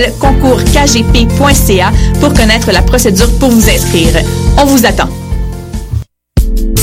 courriel concourskgp.ca pour connaître la procédure pour vous inscrire. On vous attend.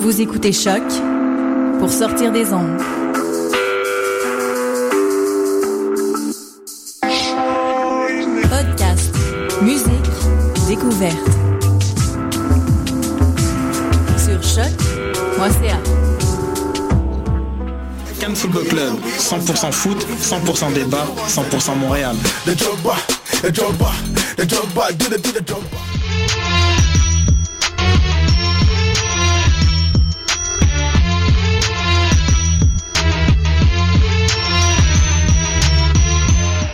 Vous écoutez Choc pour sortir des ondes. Podcast, musique, découverte. Sur choc.ca. Cannes Football Club, 100% foot, 100% débat, 100% Montréal.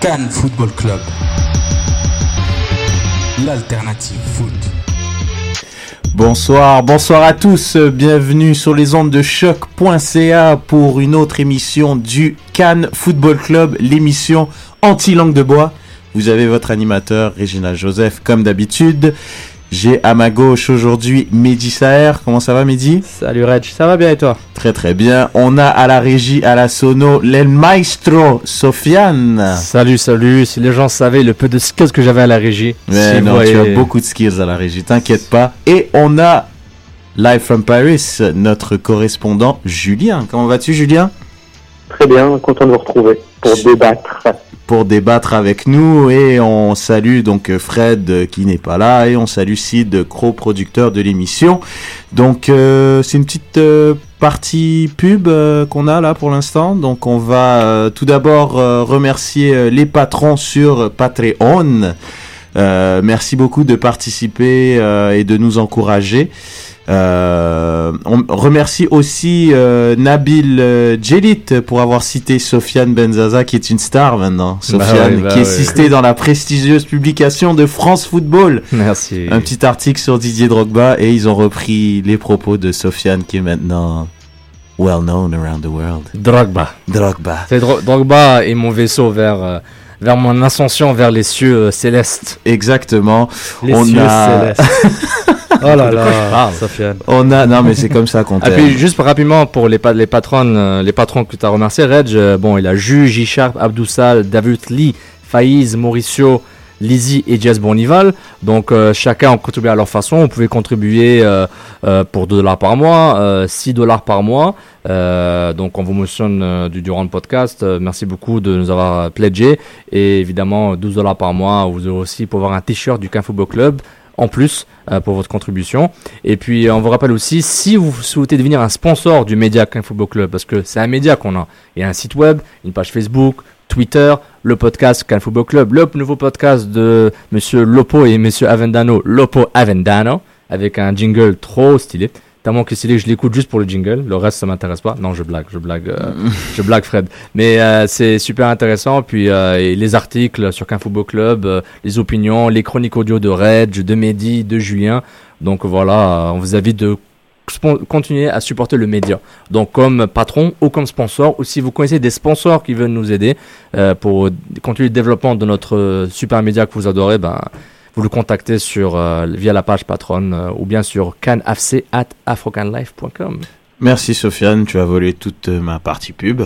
Cannes Football Club. L'alternative foot. Bonsoir, bonsoir à tous, bienvenue sur les ondes de choc.ca pour une autre émission du Cannes Football Club, l'émission anti-langue de bois. Vous avez votre animateur Régina Joseph comme d'habitude. J'ai à ma gauche aujourd'hui Mehdi Saher. Comment ça va Mehdi? Salut Reg, ça va bien et toi? Très très bien. On a à la régie, à la sono, l'El Maestro Sofiane. Salut, salut. Si les gens savaient le peu de skills que j'avais à la régie. Mais si non, vous tu as beaucoup de skills à la régie, t'inquiète pas. Et on a live from Paris, notre correspondant Julien. Comment vas-tu Julien? Très bien, content de vous retrouver pour débattre. pour débattre avec nous et on salue donc Fred qui n'est pas là et on salue Sid, co-producteur de l'émission. Donc euh, c'est une petite euh, partie pub euh, qu'on a là pour l'instant. Donc on va euh, tout d'abord remercier les patrons sur Patreon. Euh, merci beaucoup de participer et de nous encourager. Euh, on remercie aussi euh, Nabil euh, Djelit pour avoir cité Sofiane Benzaza qui est une star maintenant. Sofiane oui, bah qui est oui. cité dans la prestigieuse publication de France Football. Merci. Un petit article sur Didier Drogba et ils ont repris les propos de Sofiane qui est maintenant well known around the world. Drogba. Drogba. Drogba et mon vaisseau vers, vers mon ascension vers les cieux euh, célestes. Exactement. Les On cieux a- célestes. oh là là, parle Sofiane. On a non mais c'est comme ça qu'on Ah, t'aime. puis juste rapidement pour les, pa- les patronnes, euh, les patrons que tu as remerciés, Reg, euh, bon, il a Ju, J-Sharp, Abdoussal, David Lee, Faiz, Mauricio, Lizzie et Jess Bonival. Donc euh, chacun a contribué à leur façon. Vous pouvez contribuer euh, euh, pour 2 dollars par mois, euh, 6 dollars par mois. Donc on vous mentionne du, durant le podcast. Merci beaucoup de nous avoir pledgé. Et évidemment 12 dollars par mois, vous aurez aussi pour avoir un t-shirt du Quin Football Club en plus pour votre contribution. Et puis, on vous rappelle aussi, si vous souhaitez devenir un sponsor du média Cannes Football Club, parce que c'est un média qu'on a, il y a un site web, une page Facebook, Twitter, le podcast Cannes Football Club, le nouveau podcast de Monsieur Lopo et Monsieur Avendano, Lopo Avendano, avec un jingle trop stylé. Tellement que stylé, je l'écoute juste pour le jingle. Le reste, ça m'intéresse pas. Non, je blague, je blague, euh, je blague, Fred. Mais euh, c'est super intéressant. Puis euh, et les articles sur Qu'un Football Club, les opinions, les chroniques audio de Reg, de Mehdi, de Julien. Donc voilà, on vous invite de continuer à supporter le média. Donc comme patron ou comme sponsor, ou si vous connaissez des sponsors qui veulent nous aider euh, pour continuer le développement de notre euh, super média que vous adorez, ben vous le contactez sur euh, via la page patronne ou bien sur canafc at afrocanlife.com. Merci Sofiane, tu as volé toute ma partie pub.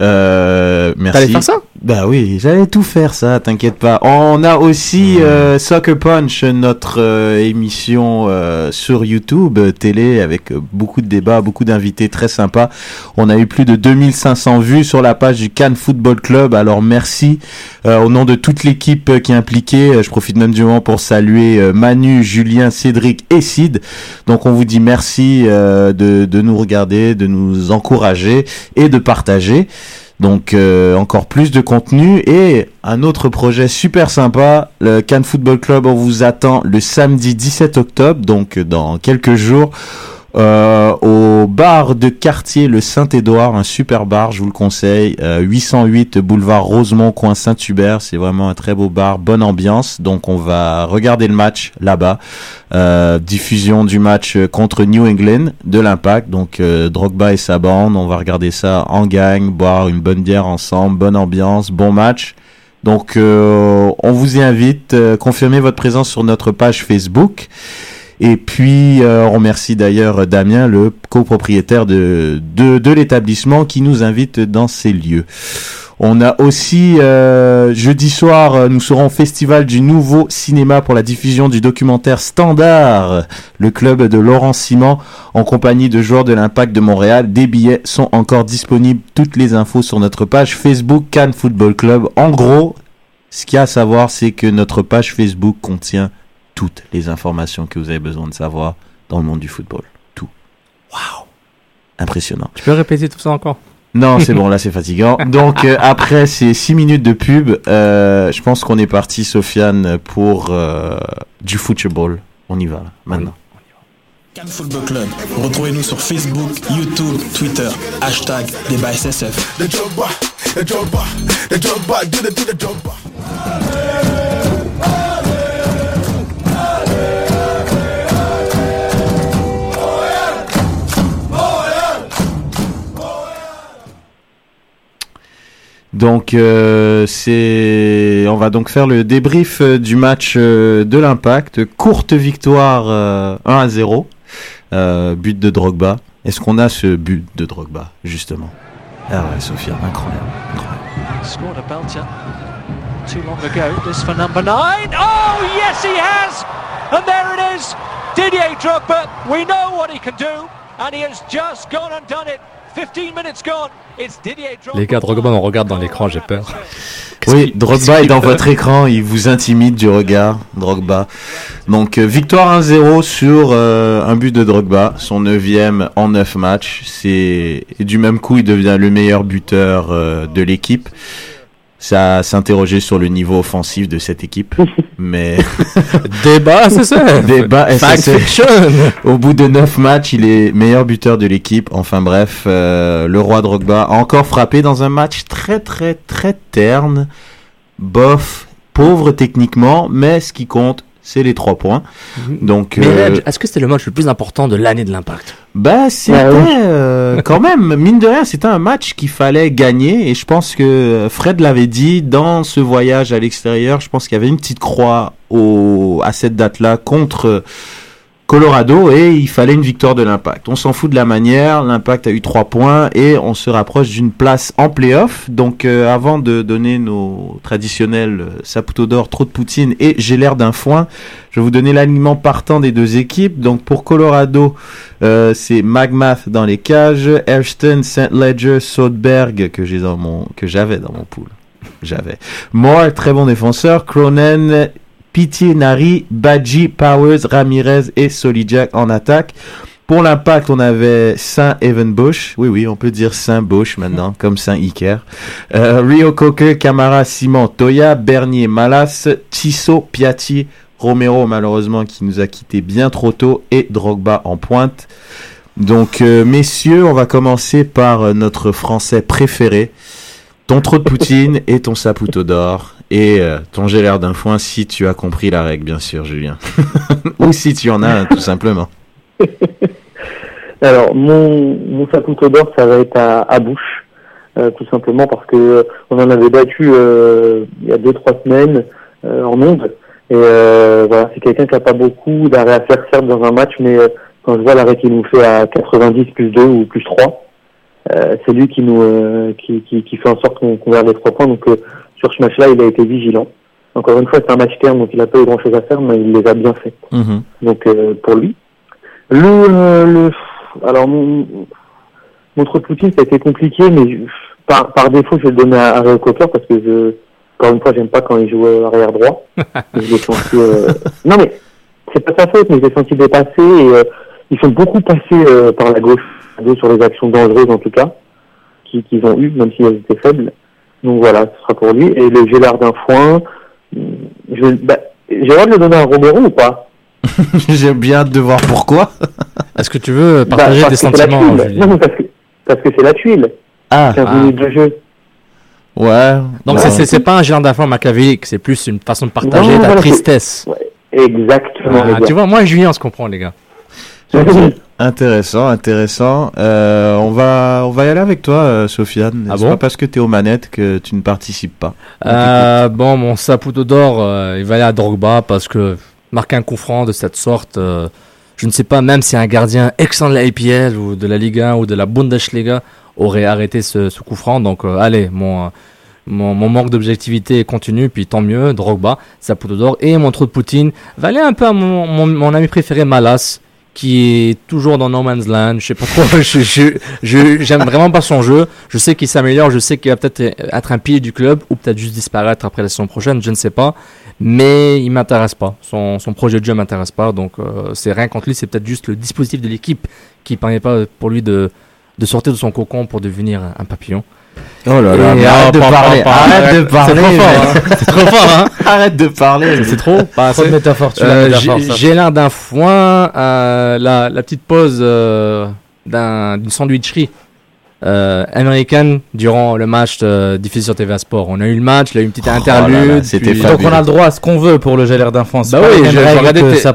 Euh, merci. T'allais faire ça Bah oui, j'allais tout faire ça, t'inquiète pas. On a aussi euh, Soccer Punch, notre euh, émission euh, sur YouTube, euh, télé, avec beaucoup de débats, beaucoup d'invités très sympas. On a eu plus de 2500 vues sur la page du Cannes Football Club, alors merci euh, au nom de toute l'équipe qui est impliquée. Je profite même du moment pour saluer Manu, Julien, Cédric et Sid. Donc on vous dit merci euh, de, de nous regarder, de nous encourager et de partager. Donc euh, encore plus de contenu et un autre projet super sympa, le Cannes Football Club, on vous attend le samedi 17 octobre, donc dans quelques jours, euh, au bar de quartier le Saint-Édouard, un super bar, je vous le conseille, euh, 808 boulevard Rosemont, coin Saint-Hubert, c'est vraiment un très beau bar, bonne ambiance, donc on va regarder le match là-bas, euh, diffusion du match contre New England de l'Impact, donc euh, Drogba et sa bande, on va regarder ça en gang, boire une bonne bière ensemble, bonne ambiance, bon match. Donc euh, on vous y invite, euh, confirmez votre présence sur notre page Facebook. Et puis, euh, on remercie d'ailleurs Damien, le copropriétaire de, de, de l'établissement, qui nous invite dans ces lieux. On a aussi, euh, jeudi soir, euh, nous serons au Festival du Nouveau Cinéma pour la diffusion du documentaire Standard, le club de Laurent Simon, en compagnie de joueurs de l'Impact de Montréal. Des billets sont encore disponibles. Toutes les infos sur notre page Facebook Cannes Football Club. En gros, ce qu'il y a à savoir, c'est que notre page Facebook contient toutes les informations que vous avez besoin de savoir dans le monde du football. Tout. Waouh Impressionnant. Tu peux répéter tout ça encore? Non, c'est bon, là c'est fatigant. Donc euh, après ces 6 minutes de pub, euh, je pense qu'on est parti, Sofiane, pour euh, du football. On y va là, maintenant. Cannes Football Club. Retrouvez-nous sur Facebook, YouTube, Twitter. Hashtag débat SSF. Donc euh, c'est, on va donc faire le débrief euh, du match euh, de l'Impact. Courte victoire euh, 1 à 0, euh, but de Drogba. Est-ce qu'on a ce but de Drogba justement? Ah ouais, Sophia, incroyable. Scored a belter too long ago. This for number nine. Oh, yes, he has. And there it is. Didier Drogba. We know what he can do. And he has just gone and done it. 15 minutes gone. Les gars, Drogba, on regarde dans l'écran, j'ai peur. Oui, Drogba est dans votre écran, il vous intimide du regard, Drogba. Donc euh, victoire 1-0 sur euh, un but de Drogba, son neuvième en 9 matchs. Et du même coup, il devient le meilleur buteur euh, de l'équipe. Ça s'interroger sur le niveau offensif de cette équipe, mais Débat, c'est ça. Débat Au bout de 9 matchs, il est meilleur buteur de l'équipe. Enfin bref, euh, le roi Drogba a encore frappé dans un match très très très terne, bof, pauvre techniquement, mais ce qui compte, c'est les 3 points. Donc, Mais euh, est-ce que c'était le match le plus important de l'année de l'Impact bah c'était euh, quand même, mine de rien, c'était un match qu'il fallait gagner. Et je pense que Fred l'avait dit dans ce voyage à l'extérieur, je pense qu'il y avait une petite croix au, à cette date-là contre Colorado et il fallait une victoire de l'Impact. On s'en fout de la manière, l'Impact a eu trois points et on se rapproche d'une place en playoff. Donc euh, avant de donner nos traditionnels euh, Saputo d'or, trop de poutine et j'ai l'air d'un foin, je vais vous donner l'alignement partant des deux équipes. Donc pour Colorado, euh, c'est Magmath dans les cages, Airston, St. Ledger, Soderberg que j'ai dans mon que j'avais dans mon pool. J'avais. Moore, très bon défenseur. Cronen, Pitié, Nari, Badji, Powers, Ramirez et Solijak en attaque. Pour l'impact, on avait Saint Evan Bush. Oui, oui, on peut dire Saint Bush maintenant, comme Saint Iker. Euh, Rio Coker, Camara, Simon, Toya, Bernier, Malas, Tissot, Piatti, Romero, malheureusement, qui nous a quitté bien trop tôt, et Drogba en pointe. Donc, euh, messieurs, on va commencer par euh, notre français préféré. Ton trop de poutine et ton saputo d'or. Et euh, ton l'air d'un foin si tu as compris la règle, bien sûr, Julien. Ou si tu en as un, tout simplement. Alors, mon, mon d'or, ça va être à, bouche, euh, tout simplement parce que euh, on en avait battu il y a deux trois semaines en onde. Et voilà, c'est quelqu'un qui a pas beaucoup d'arrêt à faire certes dans un match, mais quand je vois l'arrêt qu'il nous fait à 90 plus 2 ou plus 3, euh, c'est lui qui nous euh, qui, qui, qui fait en sorte qu'on garde les trois points. Donc euh, sur ce match-là, il a été vigilant. Encore une fois, c'est un match terme, donc il a pas eu grand-chose à faire, mais il les a bien fait. Mhm. Donc euh, pour lui. Le, euh, le alors mon mon trop de Poutine ça a été compliqué, mais par par défaut je vais le donner à, à Ray Cocker parce que je encore une fois j'aime pas quand il joue euh, arrière droit. je l'ai senti. euh, Non mais c'est pas sa faute, mais je l'ai senti dépasser et euh, ils sont beaucoup passés euh, par la gauche sur les actions dangereuses en tout cas qui- qu'ils ont eues, même si elles étaient faibles. Donc voilà, ce sera pour lui. Et le Gélard d'un foin, je vais- bah, j'ai le droit de le donner à Romero ou pas? J'ai bien hâte de voir pourquoi. Est-ce que tu veux Bah, partager parce des sentiments, Non, parce que parce que c'est la tuile. Ah, 15 ah. minutes de jeu. ouais. Donc ouais. c'est- c'est pas un gérant d'enfant machiavélique, c'est plus une façon de partager Non, ta voilà, tristesse. Exactement. Ah, les tu vois, moi et Julien, on se comprend, les gars. Intéressant, intéressant. Euh, on va, on va y aller avec toi, euh, Sofiane. Ah bon pas parce que t'es aux manettes que tu ne participes pas. Euh, bon, mon Saputo d'or, euh, il va aller à Drogba parce que marquer un coup franc de cette sorte, je ne sais pas, même si un gardien excellent de la IPL ou de la Ligue 1 ou de la Bundesliga aurait arrêté ce, ce coup franc. Donc, allez, mon, mon, mon manque d'objectivité continue, puis tant mieux, Drogba, Saputo d'or. Et mon trou de Poutine va aller un peu à mon, mon, mon ami préféré, Malas qui est toujours dans No Man's Land. Je sais pas trop. je, j'aime vraiment pas son jeu. Je sais qu'il s'améliore. Je sais qu'il va peut-être être un pilier du club ou peut-être juste disparaître après la saison prochaine. Je ne sais pas. Mais il m'intéresse pas. Son, son projet de jeu m'intéresse pas. Donc, euh, c'est rien contre lui. C'est peut-être juste le dispositif de l'équipe qui permet pas pour lui de, de sortir de son cocon pour devenir un papillon. Oh là là, arrête de pas- parler, arrête de c'est parler. trop fort, mec. hein. C'est trop fort, hein. Arrête de parler. C'est trop, pas Trop de tu Euh, j'ai- l'air d'un foin, euh, la, la petite pause euh, d'un- d'une sandwicherie euh, américaine durant le match euh, diffusé sur TVA Sport. On a eu le match, il y a eu une petite Oh là interlude. là, c'était puis- Donc on a le droit à ce qu'on veut pour le GLR d'infant. c'est Bah oui, j'ai regardé, d'or, j'ai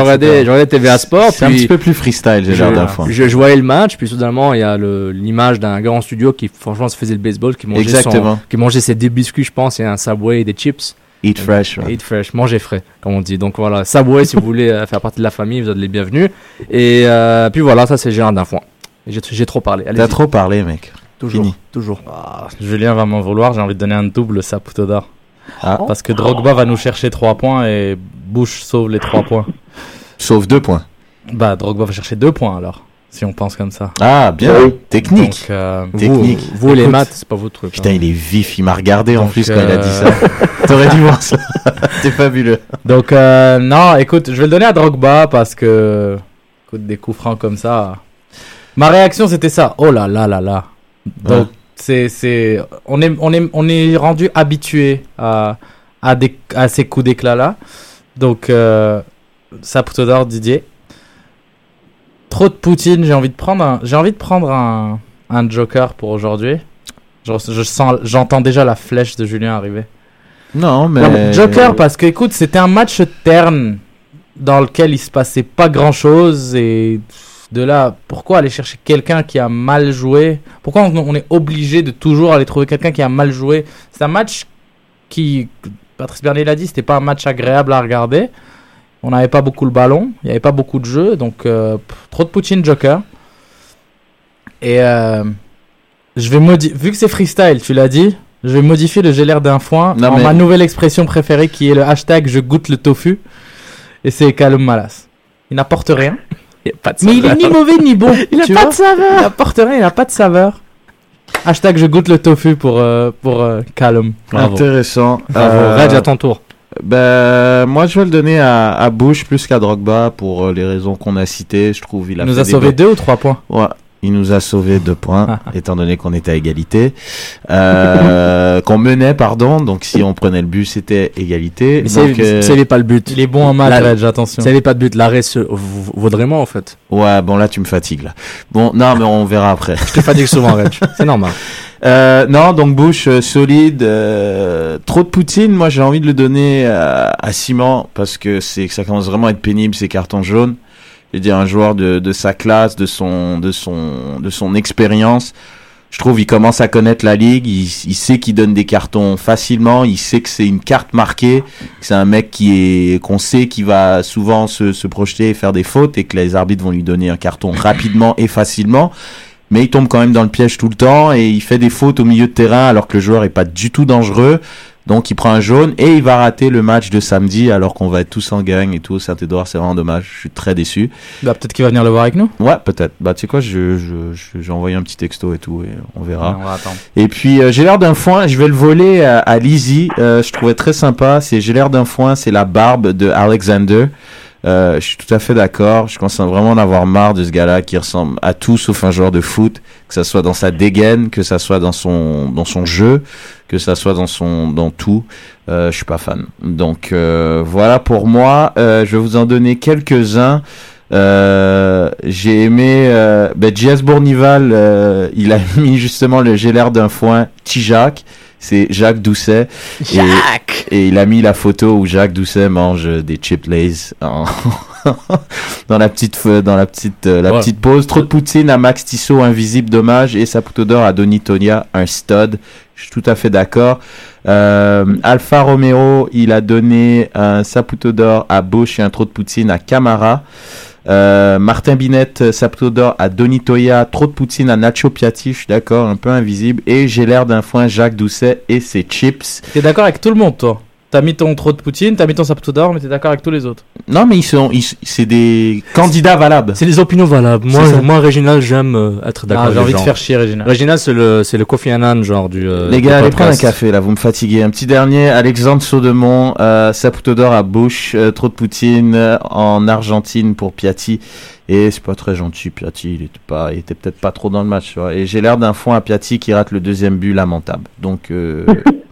regardé, etc. j'ai regardé TVA Sport. C'est un petit peu plus freestyle, l'air d'enfant. je, je voyais le match, puis soudainement il y a l'image d'un gars en studio qui franchement se faisait le baseball, qui mangeait, son, qui mangeait ses deux biscuits, je pense, et un Subway et des chips. Eat fresh. ouais. Eat fresh, manger frais, comme on dit. Donc voilà, Subway, si vous voulez euh, faire partie de la famille, vous êtes les bienvenus. Et euh, puis voilà, ça c'est Gérard d'un foin. J'ai trop parlé. Allez, T'as trop parlé, mec. toujours, fini. toujours. Ah, Julien va m'en vouloir, j'ai envie de donner un double Saputo d'or. Ah. Parce que Drogba va nous chercher 3 points et Bush sauve les 3 points. Sauf deux points. Bah, Drogba va chercher 2 points alors, si on pense comme ça. Ah, bien. Oui. Technique. Donc, euh, Technique. Vous, vous les maths, c'est pas votre truc. Putain, hein. il est vif. Il m'a regardé en plus quand il a dit euh, ça. T'aurais dû voir ça. C'est fabuleux. Donc, euh, non, écoute, je vais le donner à Drogba parce que, écoute, des coups francs comme ça. Ma réaction, c'était ça. Oh là là là là. Donc, Ouais. c'est, c'est, on est, on est, on est rendu habitué à, à des, à ces coups d'éclat là. Donc, euh, Saputo d'or, Didier. Trop de Poutine, j'ai envie de prendre un, j'ai envie de prendre un, un Joker pour aujourd'hui. Je, je sens, j'entends déjà la flèche de Julien arriver. Non, mais. Non, mais Joker parce que écoute, c'était un match terne dans lequel il se passait pas grand chose et de là, pourquoi aller chercher quelqu'un qui a mal joué? Pourquoi on, on est obligé de toujours aller trouver quelqu'un qui a mal joué? C'est un match qui, Patrice Bernier l'a dit, c'était pas un match agréable à regarder. On n'avait pas beaucoup le ballon, il n'y avait pas beaucoup de jeux, donc euh, trop de Poutine Joker. Et euh, je vais modifier, vu que c'est freestyle, tu l'as dit, je vais modifier le j'ai l'air d'un foin Non, en mais- ma nouvelle expression préférée qui est le hashtag je goûte le tofu. Et c'est Calum Malas. Il n'apporte rien. Y a pas de Mais il est ni mauvais ni bon. Il a tu pas vois de saveur. Il n'apporte rien, il n'a pas de saveur. Hashtag je goûte le tofu pour, euh, pour euh, Calum. Bravo. Intéressant. Bravo. Euh, Reg, à ton tour. Ben, moi, je vais le donner à, à Bush plus qu'à Drogba pour euh, les raisons qu'on a citées. Je trouve il Il a nous fait a des sauvé deux ou trois points. Ouais, il nous a sauvé deux points, étant donné qu'on était à égalité. Euh, qu'on menait, pardon. Donc, si on prenait le but, c'était égalité. Mais Donc, c'est euh, c'est pas le but. Il est bon en maths, La- Reg, attention. C'est pas de but. L'arrêt vaudrait moins en fait. Ouais, bon, là, tu me fatigues, là. Bon, non, mais on verra après. Je te fatigue souvent, Reg. C'est normal. Euh, non, donc Bush euh, solide, euh, trop de Poutine. Moi, j'ai envie de le donner à, à Simon parce que c'est que ça commence vraiment à être pénible ces cartons jaunes. Je veux dire un joueur de, sa classe, de son de son de son expérience. Je trouve il commence à connaître la ligue. Il, sait qu'il donne des cartons facilement. Il sait que c'est une carte marquée. C'est un mec qui est qu'on sait qui va souvent se, se projeter et faire des fautes et que les arbitres vont lui donner un carton rapidement et facilement mais il tombe quand même dans le piège tout le temps et il fait des fautes au milieu de terrain alors que le joueur est pas du tout dangereux. Donc il prend un jaune et il va rater le match de samedi alors qu'on va être tous en gang et tout au Saint-Édouard. C'est vraiment dommage. Je suis très déçu. Bah, peut-être qu'il va venir le voir avec nous. Ouais, peut-être. Bah tu sais quoi, je, je, je- j'ai envoyé un petit texto et tout et on verra. On va attendre. Et puis euh, j'ai l'air d'un foin, je vais le voler à, à Lizzie, euh, je trouvais très sympa, c'est j'ai l'air d'un foin, c'est la barbe de Alexander. Euh, je suis tout à fait d'accord. Je commence à vraiment en avoir marre de ce gars-là qui ressemble à tout sauf un joueur de foot, que ça soit dans sa dégaine, que ça soit dans son dans son jeu, que ça soit dans son dans tout. Euh, je suis pas fan. Donc euh, voilà pour moi. Euh, je vais vous en donner quelques-uns. Euh, j'ai aimé euh, ben, JS Bournival, il a mis justement le j'ai d'un foin Tijac, c'est Jacques Doucet. Et- Jacques Et, il a mis la photo où Jacques Doucet mange des chip lays en- dans la petite dans la petite euh, la Ouais. petite pause. Trop de poutine à Max Tissot, invisible, dommage. Et Saputo d'or à Donny Tonia, un stud. Je suis tout à fait d'accord. Euh, Alfa Romero, il a donné un Saputo d'or à Bosch et un trop de poutine à Camara. Euh, Martin Binette, Saputo d'or à Donny Toya, trop de poutine à Nacho Piatti, je suis d'accord, un peu invisible. Et j'ai l'air d'un foin Jacques Doucet et ses chips. T'es d'accord avec tout le monde, toi? T'as mis ton trop de Poutine, t'as mis ton saputo d'or, mais t'es d'accord avec tous les autres. Non, mais ils sont, ils- c'est des candidats valables. C'est les opinions valables. Moi, moi Réginal, j'aime euh, être d'accord. Ah, j'ai envie de faire chier, Réginal. Réginal, c'est le, c'est le Kofi Annan, genre du. euh, Les gars, allez prendre un café là, vous me fatiguez. Un petit dernier, Alexandre Saudemont, euh, Saputo d'or à Bush, euh, trop de poutine euh, en Argentine pour Piatti. Et c'est pas très gentil, Piatti, il était pas, il était peut-être pas trop dans le match, tu vois. Et j'ai l'air d'un foin à Piatti qui rate le deuxième but lamentable. Donc, euh,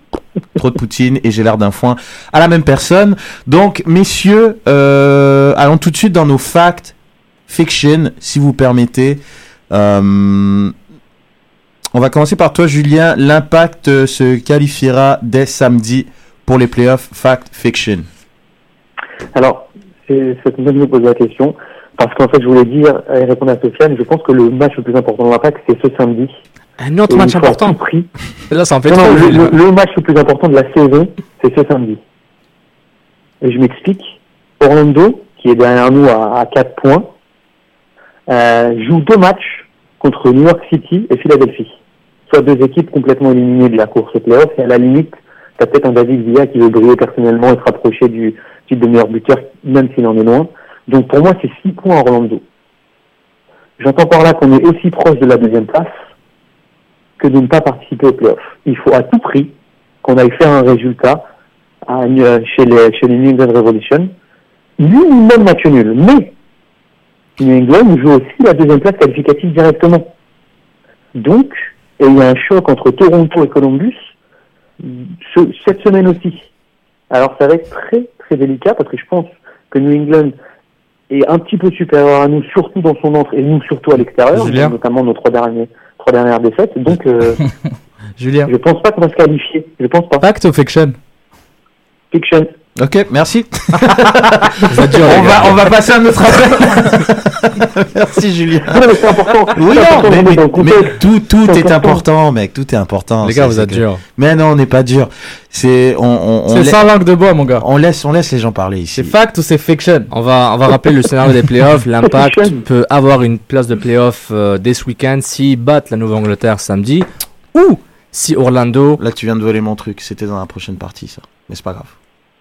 trop de poutine et j'ai l'air d'un foin à la même personne. Donc, messieurs, euh, allons tout de suite dans nos facts fiction, si vous permettez. Euh, on va commencer par toi, Julien. L'impact se qualifiera dès samedi pour les playoffs Fact Fiction. Alors, c'est bonne de me poser la question, parce qu'en fait, je voulais dire, et répondre à Sofiane, je pense que le match le plus important de l'impact, c'est ce samedi. Un autre match important. prix. Là, ça en fait Non, trop. non, le, Julien. le- le match le plus important de la saison, c'est ce samedi. Et je m'explique. Orlando, qui est derrière nous à, à 4 points, euh, joue deux matchs contre New York City et Philadelphie. Soit deux équipes complètement éliminées de la course au playoff, et à la limite, t'as peut-être un David Villa qui veut briller personnellement et se rapprocher du titre de meilleur buteur, même s'il en est loin. Donc pour moi, c'est 6 points à Orlando. J'entends par là qu'on est aussi proche de la deuxième place que de ne pas participer au playoff. Il faut à tout prix qu'on aille faire un résultat à- chez, les, chez les New England Revolution, minimum match nul. Mais New England joue aussi la deuxième place qualificative directement. Donc, et il y a un choc entre Toronto et Columbus ce- cette semaine aussi. Alors ça va être très très délicat parce que je pense que New England est un petit peu supérieur à nous, surtout dans son entre et nous surtout à l'extérieur, notamment nos trois derniers trois dernières défaites. Donc euh, Julien. je pense pas qu'on va se qualifier. Je pense pas. Fact ou fiction? Fiction. Ok, merci. On, va, on va passer à un autre appel. merci, Julien. Non, mais c'est important. Oui, C'est non, important de mais, tout, est important. important, mec. Tout est important. Les gars, vous êtes que- durs. Mais non, on n'est pas dur. C'est, on, on, on, C'est lai- sans langue de bois, mon gars. on laisse, on laisse les gens parler ici. C'est fact ou c'est fiction? On va, on va rappeler le scénario des playoffs. L'impact peut avoir une place de playoff euh, dès ce week-end s'ils battent la Nouvelle-Angleterre samedi ou si Orlando. Là, tu viens de voler mon truc. C'était dans la prochaine partie, ça. Mais c'est pas grave.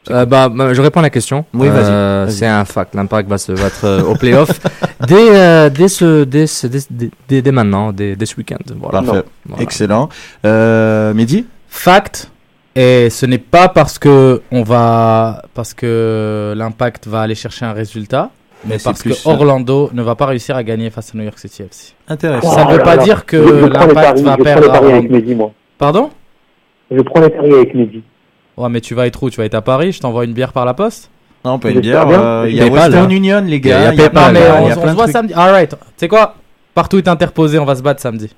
Euh, bah, bah, je réponds à la question. Oui, vas-y, Euh, vas-y. C'est un fact. L'impact va se battre euh, au playoff dès, euh, dès, ce, dès, ce- dès, dès, maintenant, dès, dès ce week-end. Voilà. Parfait. Voilà. Excellent. Euh, Mehdi Fact. Et ce n'est pas parce que on va parce que l'impact va aller chercher un résultat, mais parce que Orlando ne va pas réussir à gagner face à New York City FC. Intéressant. Ça ne veut là pas là. dire que l'impact va je prends perdre les à paris avec. Mehdi, moi. Pardon? Je prends les paris avec Mehdi. Ouais, mais tu vas être où? Tu vas être à Paris? Je t'envoie une bière par la poste? Non, pas une bière. euh, Il y a PayPal, Western hein. Union, les Il y a- gars. il y a Non, mais là, il on, y a on plein se voit trucs. samedi. Alright. Tu sais quoi? Partout est interposé, on va se battre samedi.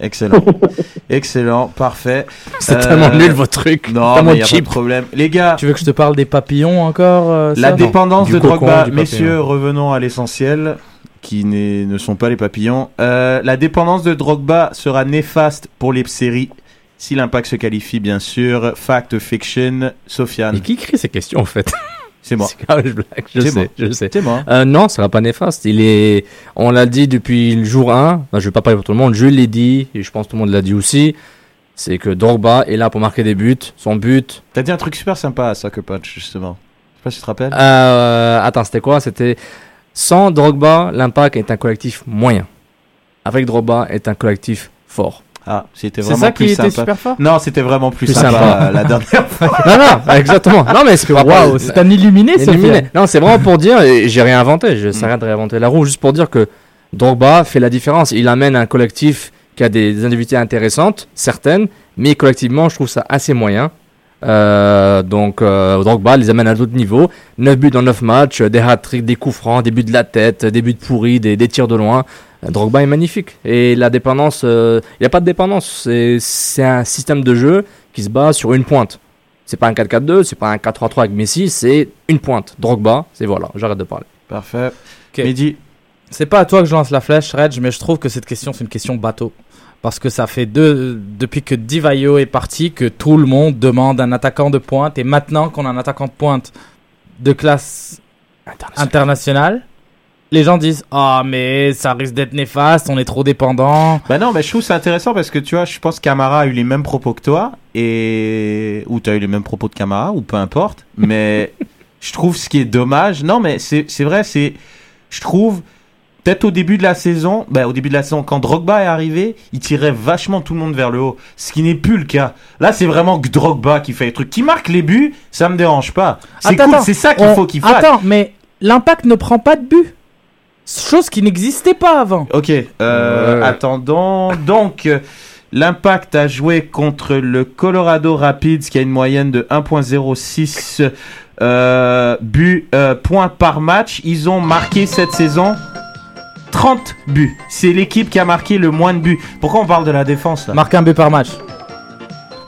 Excellent. Excellent. Parfait. C'est Euh, tellement nul votre truc. Non, Tellement mais il y a pas de cheap. problème. Les gars, Tu veux que je te parle des papillons encore euh, la ça dépendance Du de cocon, Drogba. du Messieurs, revenons à l'essentiel, qui n'est- ne sont pas les papillons. Euh, la dépendance de Drogba sera néfaste pour les séries. Si l'impact se qualifie, bien sûr. Fact, fiction, Sofiane. Mais qui écrit ces questions en fait C'est moi. C'est je sais, moi. je sais. C'est moi. Euh, non, ça sera pas néfaste. Il est, on l'a dit depuis le jour 1. Ben, je vais pas parler pour tout le monde. Je l'ai dit et je pense que tout le monde l'a dit aussi. C'est que Drogba est là pour marquer des buts. Son but. T'as dit un truc super sympa à Soccer Punch, justement. Je sais pas si tu te rappelles. Euh, attends, c'était quoi? C'était sans Drogba, l'Impact est un collectif moyen. Avec Drogba est un collectif fort. Ah, c'était C'est vraiment ça qui plus était sympa. super fort Non, c'était vraiment plus, Plus sympa, sympa. la dernière fois. non, non, exactement. Non, mais c'est Waouh, c'est un illuminé, Illuminé. Sofiane. Non, c'est vraiment pour dire, et j'ai rien inventé, je sais rien de réinventer la roue, juste pour dire que Drogba fait la différence. Il amène un collectif qui a des individualités intéressantes, certaines, mais collectivement, je trouve ça assez moyen. Euh, donc euh, Drogba les amène à d'autres niveaux 9 buts dans 9 matchs, des hat-tricks, des coups francs, des buts de la tête, des buts pourris, des, des tirs de loin. Euh, Drogba est magnifique. Et la dépendance, euh, il n'y a pas de dépendance. C'est- un système de jeu qui se base sur une pointe. C'est pas un 4-4-2, c'est pas un 4-3-3 avec Messi, c'est une pointe. Drogba, c'est voilà, j'arrête de parler. Parfait. Ok. Mehdi, C'est pas à toi que je lance la flèche, Reg, mais je trouve que cette question, c'est une question bateau. Parce que ça fait deux, depuis que Divayo est parti, que tout le monde demande un attaquant de pointe. Et maintenant qu'on a un attaquant de pointe de classe internationale, les gens disent Ah, mais ça risque d'être néfaste, on est trop dépendant. Bah non, mais je trouve c'est intéressant parce que tu vois, je pense qu'Amara a eu les mêmes propos que toi et ou tu as eu les mêmes propos de Camara ou peu importe, mais je trouve ce qui est dommage. Non, mais c'est c'est vrai, c'est je trouve peut-être au début de la saison, bah, au début de la saison quand Drogba est arrivé, il tirait vachement tout le monde vers le haut, ce qui n'est plus le cas. Là, c'est vraiment que Drogba qui fait les trucs, qui marque les buts, ça me dérange pas. C'est Attends, cool, c'est ça qu'il on- faut qu'il fasse. Attends, mais l'impact ne prend pas de but. Chose qui n'existait pas avant. Ok, euh, Ouais. attendons. Donc, euh, l'impact a joué contre le Colorado Rapids qui a une moyenne de 1.06 euh, buts, euh, points par match. Ils ont marqué cette saison 30 buts. C'est l'équipe qui a marqué le moins de buts. Pourquoi on parle de la défense là Marquer un but par match.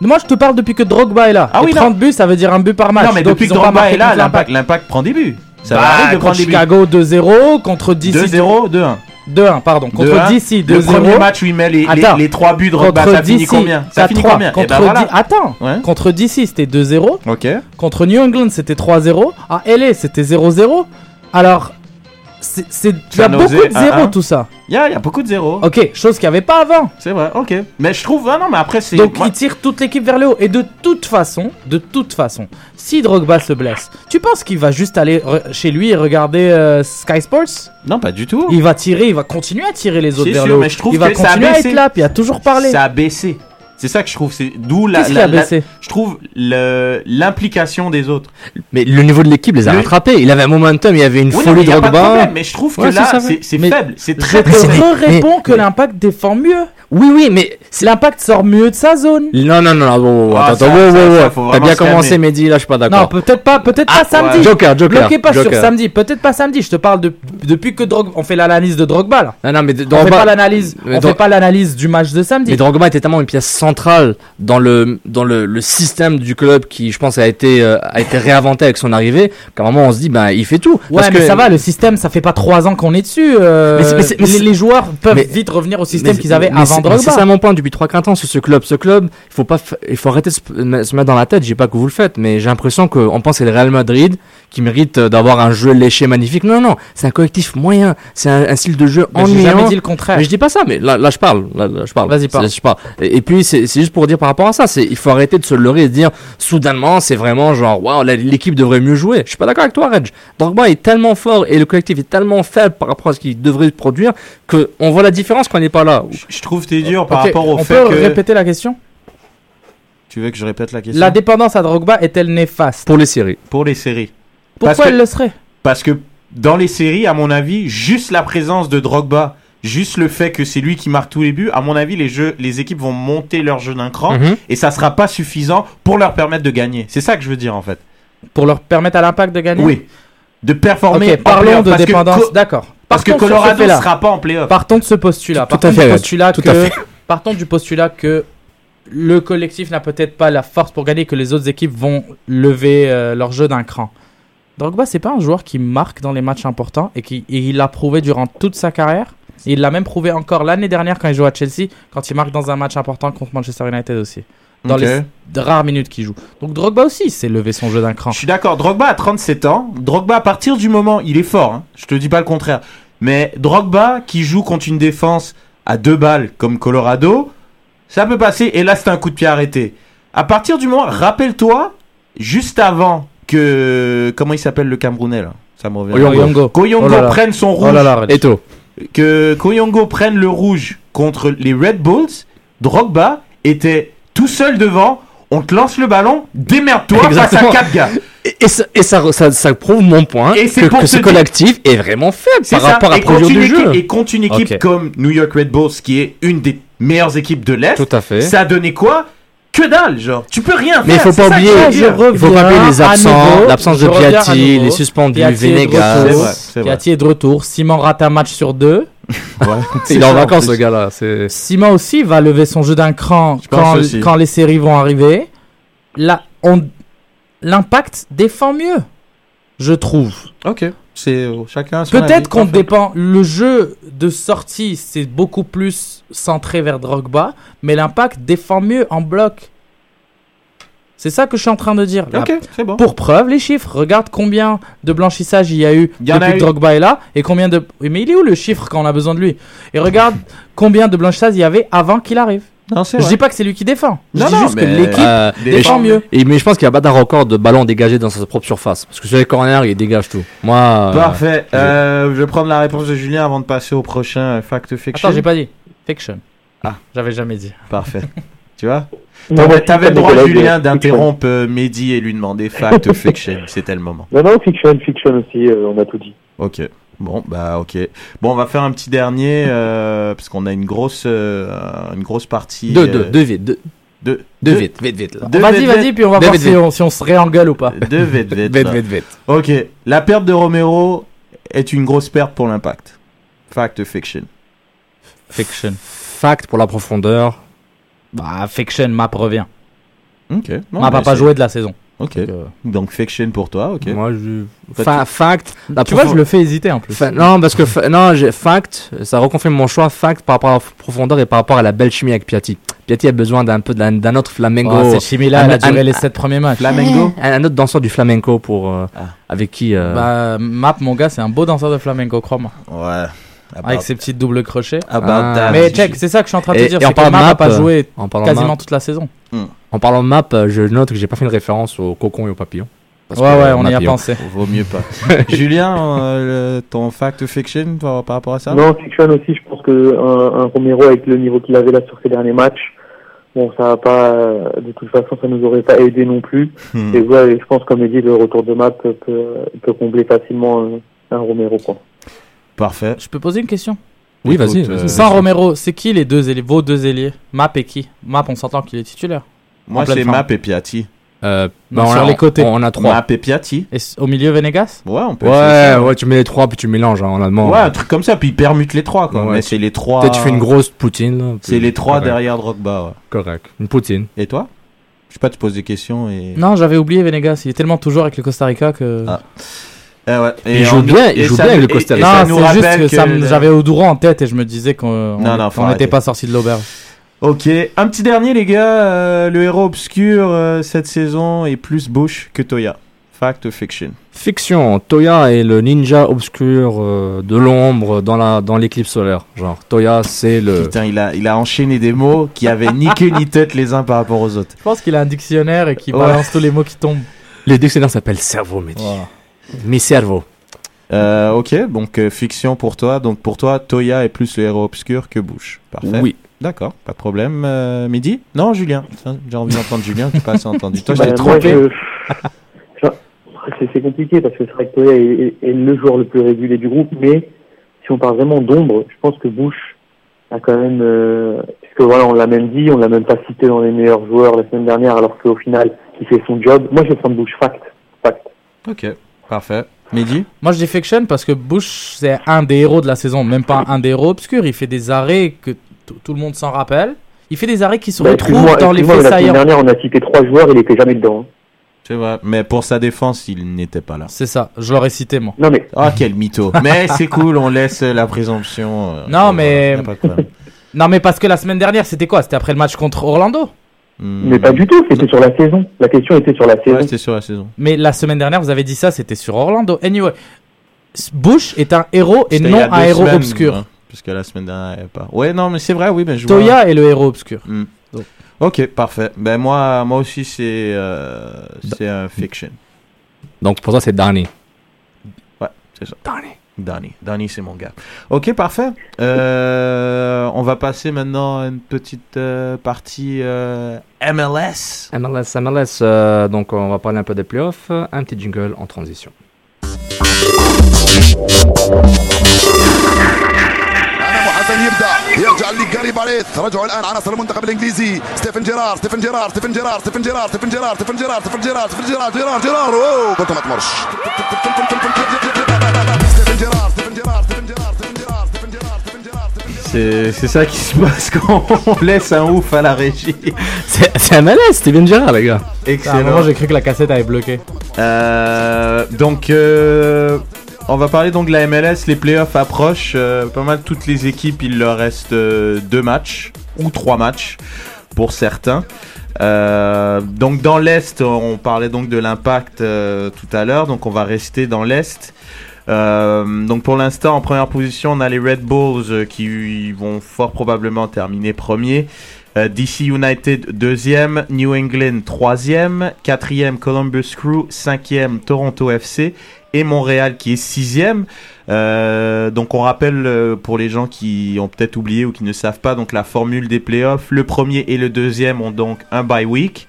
Moi, je te parle depuis que Drogba est là. Ah Et oui, 30 buts, ça veut dire un but par match. Non, mais Donc, depuis que Drogba est là, contre l'impact, l'impact prend des buts. Ça Bah, va arriver de contre prendre des buts. Chicago 2-0, contre DC 2-0, 2-1. 2-1, pardon. Contre 2-1. DC 2-0. Le premier match où il met les, les, Attends. les 3 buts de Drogba, Contre ça finit combien Ça finit 4-3. combien Eh Contre ben voilà. D- Attends, Ouais. contre DC c'était 2-0. Ok. Contre New England c'était 3-0. À LA c'était 0-0. Alors, c'est, y a beaucoup de zéros 1-1. tout ça. Il y a, il y a beaucoup de zéros. Ok, chose qu'il n'y avait pas avant. C'est vrai, ok. Mais je trouve, ah non, mais après c'est. Donc moi- il tire toute l'équipe vers le haut. Et de toute façon, de toute façon, si Drogba se blesse, tu penses qu'il va juste aller chez lui et regarder euh, Sky Sports? Non, pas du tout. Il va tirer, il va continuer à tirer les autres vers sûr, le haut. mais je trouve il va que ça a continuer à être là, puis à toujours parler. Ça a baissé. C'est ça que je trouve. C'est d'où la. Je trouve l'implication des autres. Mais le niveau de l'équipe les a Le- rattrapés. Il avait un momentum, il y avait une Oui, folie mais de Drogba. mais je trouve que Ouais, là, c'est Mais faible. C'est Je très te très faible. réponds que l'impact défend mieux. Oui, oui, mais L'impact sort mieux de sa zone. Non, non, non, non, bon, Ah, attends, wow, wow, wow. T'as bien commencé, Mehdi, là, je suis pas Non, d'accord. peut-être pas, peut-être pas samedi. ouais. Joker, Joker, Bloquez pas sur Joker. samedi, peut-être pas samedi. Je te parle de depuis que Drogba, on fait l'analyse de Drogba là. Non, non, mais On fait Drogba, pas l'analyse, on fait pas l'analyse du match de samedi. mais Drogba était tellement une pièce centrale dans le dans le, le système du club qui, je pense, a été euh, a été réinventé avec son arrivée. Qu'à un moment, on se dit, ben, il fait tout. Ouais, Parce mais que- ça va, le système, ça fait pas trois ans qu'on est dessus. euh, Mais c'est- mais c'est- mais les, les joueurs peuvent vite revenir au système qu'ils avaient avant c'est- mais Drogba. C'est ça mon point depuis 3-4 ans sur ce club. Ce club, il faut pas, il faut arrêter de se, mettre dans la tête. Je dis pas que vous le faites, mais j'ai l'impression qu'on pense que c'est le Real Madrid qui mérite euh, d'avoir un jeu léché magnifique. Non, non, c'est un collectif moyen. C'est un, un style de jeu Mais J'ai ennuyant. jamais dit le contraire. Mais je dis pas ça, mais là, là je parle. Là, là, je parle. Vas-y, parle. Je parle. Et, et puis c'est juste pour dire par rapport à ça, c'est il faut arrêter de se leurrer et de dire soudainement c'est vraiment genre waouh l'équipe devrait mieux jouer. Je suis pas d'accord avec toi, Reg. Drogba est tellement fort et le collectif est tellement faible par rapport à ce qu'il devrait produire que on voit la différence quand il n'est pas là. Je- trouve que t'es dur par rapport au on fait peut que. répéter la question? Tu veux que je répète la question? La dépendance à Drogba est-elle néfaste? Pour les séries. Pour les séries. Pourquoi que- elle le serait? Parce que dans les séries, à mon avis, juste la présence de Drogba, juste le fait que c'est lui qui marque tous les buts, à mon avis, les jeux, les équipes vont monter leur jeu d'un cran Mhm. et ça sera pas suffisant pour leur permettre de gagner. C'est ça que je veux dire en fait. Pour leur permettre à l'impact de gagner? Oui. De performer. Ok, en parlons de dépendance. Co- D'accord. Parce que Colorado fait-là. sera pas en playoff. Partons de ce postulat. Tout à Partons fait, du postulat Tout que à fait. partons du postulat que le collectif n'a peut-être pas la force pour gagner, que les autres équipes vont lever euh, leur jeu d'un cran. Drogba, c'est pas un joueur qui marque dans les matchs importants et qui et il l'a prouvé durant toute sa carrière. Et il l'a même prouvé encore l'année dernière quand il joue à Chelsea, quand il marque dans un match important contre Manchester United aussi. Dans les rares minutes qu'il joue. Donc Drogba aussi s'est levé son jeu d'un cran. Je suis d'accord. Drogba a 37 ans. Drogba, à partir du moment, il est fort. Hein. Je te dis pas le contraire. Mais Drogba, qui joue contre une défense à deux balles comme Colorado, ça peut passer. Et là, c'est un coup de pied arrêté. À partir du moment, rappelle-toi, juste avant que comment il s'appelle le Camerounais là, ça me revient. Koyongo. Koyongo Oh prenne son rouge. Oh là là. Eto. que Koyongo prenne le rouge contre les Red Bulls, Drogba était tout seul devant, on te lance le ballon, démerde-toi face à. 4 gars. Et, ça, et ça, ça, ça prouve mon point Et que, que ce collectif est vraiment faible par ça. rapport à du équipe, jeu. et contre une équipe comme New York Red Bulls, qui est une des meilleures équipes de l'Est, ça a donné quoi? Que dalle, genre. Tu peux rien Mais il faire. faut pas oublier, il faut pas oublier les absents, l'absence de Piatti, les suspendus, Venegas. Piatti est de retour. Simon rate un match sur deux. Il est en vacances, ce gars-là. Simon aussi va lever son jeu d'un cran quand, les séries vont arriver. Là, on l'impact défend mieux, je trouve. Ok. C'est euh, chacun. Peut-être qu'on dépend. Le jeu de sortie, c'est beaucoup plus centré vers Drogba, mais l'impact défend mieux en bloc. C'est ça que je suis en train de dire. Là, bon. Pour preuve, les chiffres. Regarde combien de blanchissages il y a eu y depuis a que eu. Drogba est là et combien de. Mais il est où le chiffre quand on a besoin de lui? Et regarde combien de blanchissages il y avait avant qu'il arrive. Non, Je vrai. dis pas que c'est lui qui défend. Je Non, dis non, juste que l'équipe Euh, défend mieux. et, mais je pense qu'il va battre un record de ballons dégagés dans sa propre surface. Parce que sur les corners, il dégage tout. Moi, euh, Parfait. Euh, je vais prendre la réponse de Julien avant de passer au prochain Fact Fiction. Attends, j'ai pas dit. Fiction. Ah. J'avais jamais dit. Parfait. tu vois? Non, T'avais le droit, Julien, d'interrompre euh, Mehdi et lui demander Fact Fiction. C'était le moment. Non, non, fiction, fiction aussi, euh, on a tout dit. Ok. Bon, bah ok. Bon, on va faire un petit dernier, euh, parce qu'on a une grosse, euh, une grosse partie. deux, euh, deux, deux vite, deux, deux, deux vite, vite, vite. Vas-y, vas-y, puis on va voir vite, si vite. on, si on se réengueule ou pas. Deux vite, vite. Vite, vite, vite. Ok. La perte de Romero est une grosse perte pour l'impact. Fact ou Fiction Fiction. Fact pour la profondeur. Bah, Fiction, map revient. Ok. Non, map n'a pas joué de la saison. Ok. Donc, euh, Donc Fiction pour toi, ok. Moi, je. Fa- fact. la tu vois, profo- je le fais hésiter en plus. Fa- non, parce que fa- non, j'ai fact, ça reconfirme mon choix. Fact par rapport à la profondeur et par rapport à la belle chimie avec Piatti. Piatti a besoin d'un peu d'un d'un autre flamenco. Oh, cette chimie-là, elle a duré un- les 7 premiers matchs. Flamengo un, un autre danseur du flamenco pour euh, Ah. avec qui. euh, Bah, Map, mon gars, c'est un beau danseur de flamenco, crois-moi. Ouais. Avec ses petites doubles crochets. About Ah. that. Mais check, c'est ça que je suis en train de te dire. et parlant de Map n'a pas joué en parlant de quasiment Map, toute la saison. En parlant de map, euh, je note que j'ai pas fait une référence au cocon et au papillon. Parce Ouais, que, ouais, euh, on y a pensé. Vaut mieux pas. Julien, euh, le- ton fact ou fiction par, par rapport à ça? Non, fiction aussi, je pense que un, un Romero avec le niveau qu'il avait là sur ces derniers matchs, bon, ça va pas, de toute façon, ça nous aurait pas aidé non plus. Hmm. Et ouais, je pense, comme il dit, le retour de map peut, combler facilement un, un Romero, quoi. Parfait. Je peux poser une question? Oui, euh, vas-y. Sans Romero, c'est qui les deux ailiers, vos deux ailiers Map et qui? Map, on s'entend qu'il est titulaire. Moi, c'est. Map et Piatti. Euh, Non, bah, on sur a- les côtés. On a trois. Map et Piatti. Et au milieu, Venegas? Ouais, on peut Ouais, ça. ouais, tu mets les trois puis tu mélanges hein, en allemand. Ouais, un truc comme ça, puis il permute les trois, quoi. Ouais. Mais c'est les trois. Peut-être tu fais une grosse poutine. C'est les trois correct. derrière Drogba, ouais. Correct. Une poutine. Et toi? Je sais pas, tu poses des questions et. Non, j'avais oublié Venegas. Il est tellement toujours avec le Costa Rica que. Ah. Eh ouais. Il Et joue on- bien, il joue ça- bien avec le Costa Rica. non, c'est juste que, j'avais Odouro en tête et je me disais qu'on n'était pas sorti de l'auberge. Ok, un petit dernier, les gars. euh, le héros obscur euh, cette saison est plus Bush que Toya. Fact ou fiction? Fiction. Toya est le ninja obscur euh, de l'ombre dans la dans l'éclipse solaire. Genre Toya, c'est le. Putain, il a, il a enchaîné des mots qui avaient ni queue ni tête les uns par rapport aux autres. Je pense qu'il a un dictionnaire et qu'il Ouais. balance tous les mots qui tombent. Les dictionnaires s'appellent cerveau, mais mes cerveaux. Euh, ok, donc euh, fiction pour toi. Donc pour toi, Toya est plus le héros obscur que Bush. Parfait. Oui. D'accord, pas de problème. Euh, Midi Non, Julien. Tiens, J'ai envie d'entendre Julien, j'ai pas assez entendu. Toi, je Bah, t'ai trompé. je- je- C'est compliqué parce que c'est vrai que Toya est, est- est le joueur le plus régulier du groupe, mais si on parle vraiment d'ombre, je pense que Bush a quand même, euh, puisque voilà, on l'a même dit, on l'a même pas cité dans les meilleurs joueurs la semaine dernière, alors qu'au final, il fait son job. Moi, je vais prendre Bush fact. fact. Ok, parfait. Midi Moi, je dis fiction parce que Bush, c'est un des héros de la saison, même pas un des héros obscurs. Il fait des arrêts que tout le monde s'en rappelle. Il fait des arrêts qui se Bah, retrouvent dans les faits mais la semaine saillants. dernière, on a cité trois joueurs, il était jamais dedans. hein. C'est vrai. Mais pour sa défense, il n'était pas là. C'est ça, je l'aurais cité moi. Non, mais Ah, quel mytho. mais c'est cool, on laisse la présomption. euh, Non, mais- voilà, pas de. Non, mais parce que la semaine dernière, c'était quoi? C'était après le match contre Orlando. Hmm. Mais pas du tout, c'était sur la saison. La question était sur la saison. Ouais, c'était sur la saison. Mais la semaine dernière, vous avez dit ça, c'était sur Orlando. Anyway, Bush est un héros et non un héros semaines, obscur. hein, puisque la semaine dernière, il y avait pas. Ouais, non, mais c'est vrai, oui, mais je vois. Toya est le héros obscur. Hmm. Ok, parfait. Ben moi, moi aussi, c'est c'est un fiction. Donc pour toi, c'est Danny. Ouais, c'est ça. Danny. Donnie. Donnie, c'est mon gars. Ok, parfait. Euh, on va passer maintenant à une petite euh, partie euh, MLS. MLS, MLS, euh, donc on va parler un peu des playoffs. Un petit jingle en transition. حسن يبدا يرجع لي جاري باريث رجعوا الان عناصر المنتخب الانجليزي ستيفن جيرار ستيفن جيرار ستيفن جيرار ستيفن جيرار ستيفن جيرار ستيفن جيرار ستيفن جيرار ستيفن جيرار جيرار جيرار اوه كنت ما تمرش ستيفن جيرار ستيفن جيرار ستيفن جيرار ستيفن جيرار ستيفن جيرار ستيفن جيرار C'est c'est ça qui se passe quand on laisse un ouf à la régie. C'est c'est MLS, Steven Gerrard, les gars. À un Excellent. moment, j'ai cru que la cassette avait bloqué. Euh, donc, euh, on va parler donc de la MLS. Les playoffs approchent. euh, pas mal toutes les équipes, il leur reste euh, deux matchs ou trois matchs pour certains. Euh, donc dans l'Est, on parlait donc de l'impact tout à l'heure. Donc on va rester dans l'Est. Donc pour l'instant, en première position, on a les Red Bulls qui vont fort probablement terminer premier. Euh, DC United deuxième, New England troisième, quatrième Columbus Crew, cinquième Toronto FC et Montréal qui est sixième. Euh, donc on rappelle euh, pour les gens qui ont peut-être oublié ou qui ne savent pas donc la formule des playoffs. Le premier et le deuxième ont donc un bye week.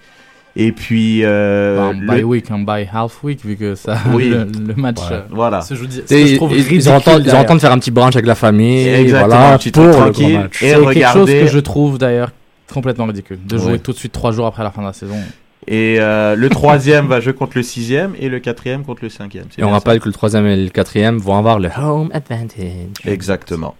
Et puis euh, Enfin, le- by week, un by half week, vu que ça, Oui. le, le match Ouais, euh, voilà. ce Et je trouve ils, ils temps- ils de faire un petit brunch avec la famille. Exactement, voilà, un petit pour truc le grand tranquille. match. Et C'est quelque chose que je trouve d'ailleurs complètement ridicule de jouer Ouais. tout de suite trois jours après la fin de la saison. Et euh, le troisième va jouer contre le sixième et le quatrième contre le cinquième. Et on rappelle que le troisième et le quatrième vont avoir le home advantage. ça Exactement.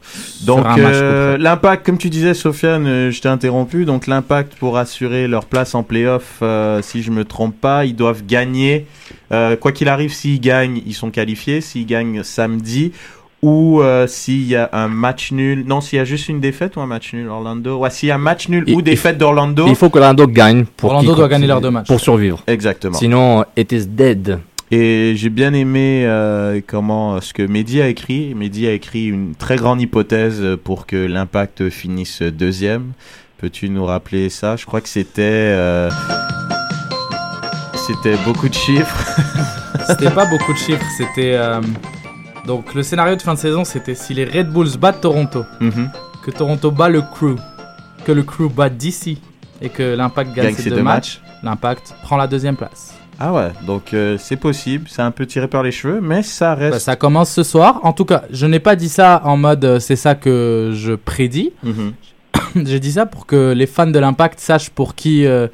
Donc euh, l'impact, comme tu disais, Sofiane, euh, je t'ai interrompu. Donc l'impact pour assurer leur place en playoff, euh, si je me trompe pas, ils doivent gagner. Euh, quoi qu'il arrive, s'ils gagnent, ils sont qualifiés. S'ils gagnent samedi ou euh, s'il y a un match nul. Non, s'il y a juste une défaite ou un match nul, Orlando. Ouais, s'il y a un match nul Il- ou défaite d'Orlando. Il faut que Orlando gagne pour Orlando doit gagner leurs deux matchs. pour survivre. Exactement. Sinon, it is dead. Et j'ai bien aimé euh, comment ce que Mehdi a écrit. Mehdi a écrit une très grande hypothèse pour que l'Impact finisse deuxième. Peux-tu nous rappeler ça? Je crois que c'était euh, c'était beaucoup de chiffres. C'était pas beaucoup de chiffres, c'était. Donc le scénario de fin de saison, c'était si les Red Bulls battent Toronto, Mhm. que Toronto bat le Crew, que le Crew bat DC et que l'Impact gagne, Gagne ses ces deux, deux matchs, l'Impact prend la deuxième place. Ah ouais, donc euh, c'est possible. C'est un peu tiré par les cheveux, mais ça reste. Bah, ça commence ce soir. En tout cas, je n'ai pas dit ça en mode euh, c'est ça que je prédis. Mhm. J'ai dit ça pour que les fans de l'Impact sachent pour qui euh,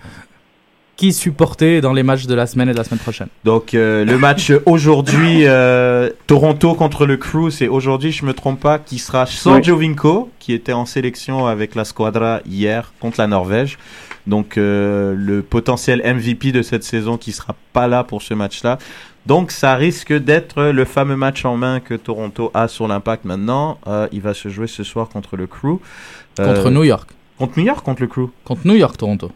qui supporter dans les matchs de la semaine et de la semaine prochaine. Donc euh, le match aujourd'hui, euh, Toronto contre le Crew, c'est aujourd'hui, je me trompe pas, qui sera sans Oui. Jovinko, qui était en sélection avec la Squadra hier contre la Norvège. Donc euh, le potentiel MVP de cette saison qui sera pas là pour ce match-là. Donc ça risque d'être le fameux match en main que Toronto a sur l'impact maintenant. Euh, il va se jouer ce soir contre le Crew. Euh, Contre New York. Contre New York, contre le Crew. Contre New York, Toronto.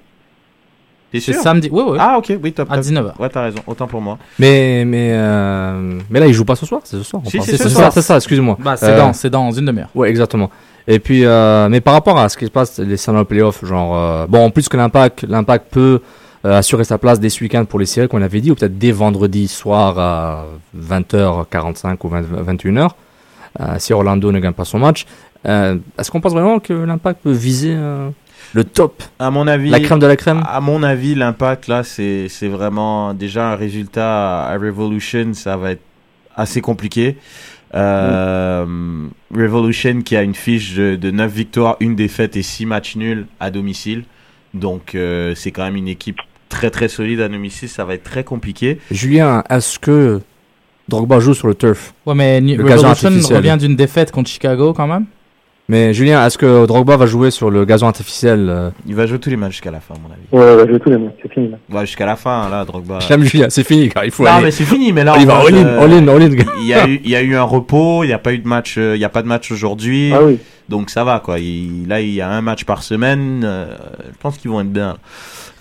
T'es C'est sûr samedi. Oui, oui. Ah ok, oui, top. À top. 19h. Ouais, t'as raison. Autant pour moi. Mais, mais, euh, mais là, il joue pas ce soir, c'est ce soir. Si, c'est ce ça, soir. c'est ça, excuse-moi. Bah, c'est Euh, dans, c'est dans une demi-heure. Ouais, exactement. Et puis, euh, mais par rapport à ce qui se passe, les scénarios playoffs, genre, euh, bon, en plus que l'impact, l'impact peut euh, assurer sa place dès ce week-end pour les séries qu'on avait dit, ou peut-être dès vendredi soir à 20h45 ou 20 21h, euh, si Orlando ne gagne pas son match. Euh, Est-ce qu'on pense vraiment que l'impact peut viser euh, le top, À mon avis, la crème de la crème À mon avis, l'impact là, c'est c'est vraiment déjà un résultat à Revolution, ça va être assez compliqué. Euh, Revolution qui a une fiche de, de 9 victoires, une défaite et 6 matchs nuls à domicile. Donc euh, c'est quand même une équipe très très solide à domicile, ça va être très compliqué. Julien, est-ce que Drogba joue sur le turf? Ouais, mais Le Revolution revient d'une défaite contre Chicago quand même? Mais Julien, est-ce que Drogba va jouer sur le gazon artificiel euh Il va jouer tous les matchs jusqu'à la fin, à mon avis. Ouais, on va jouer tous les matchs, c'est fini. Là. Ouais, jusqu'à la fin, là, Drogba. Je l'aime Julien, c'est fini, car il faut Non, aller. mais c'est fini, mais là, il en va fait, all in, euh, all in, all in. Il y a eu, il y a eu un repos, il n'y a pas eu de match, euh, il y a pas de match aujourd'hui. Ah oui. Donc ça va quoi. Il- là il y a un match par semaine. euh, je pense qu'ils vont être bien.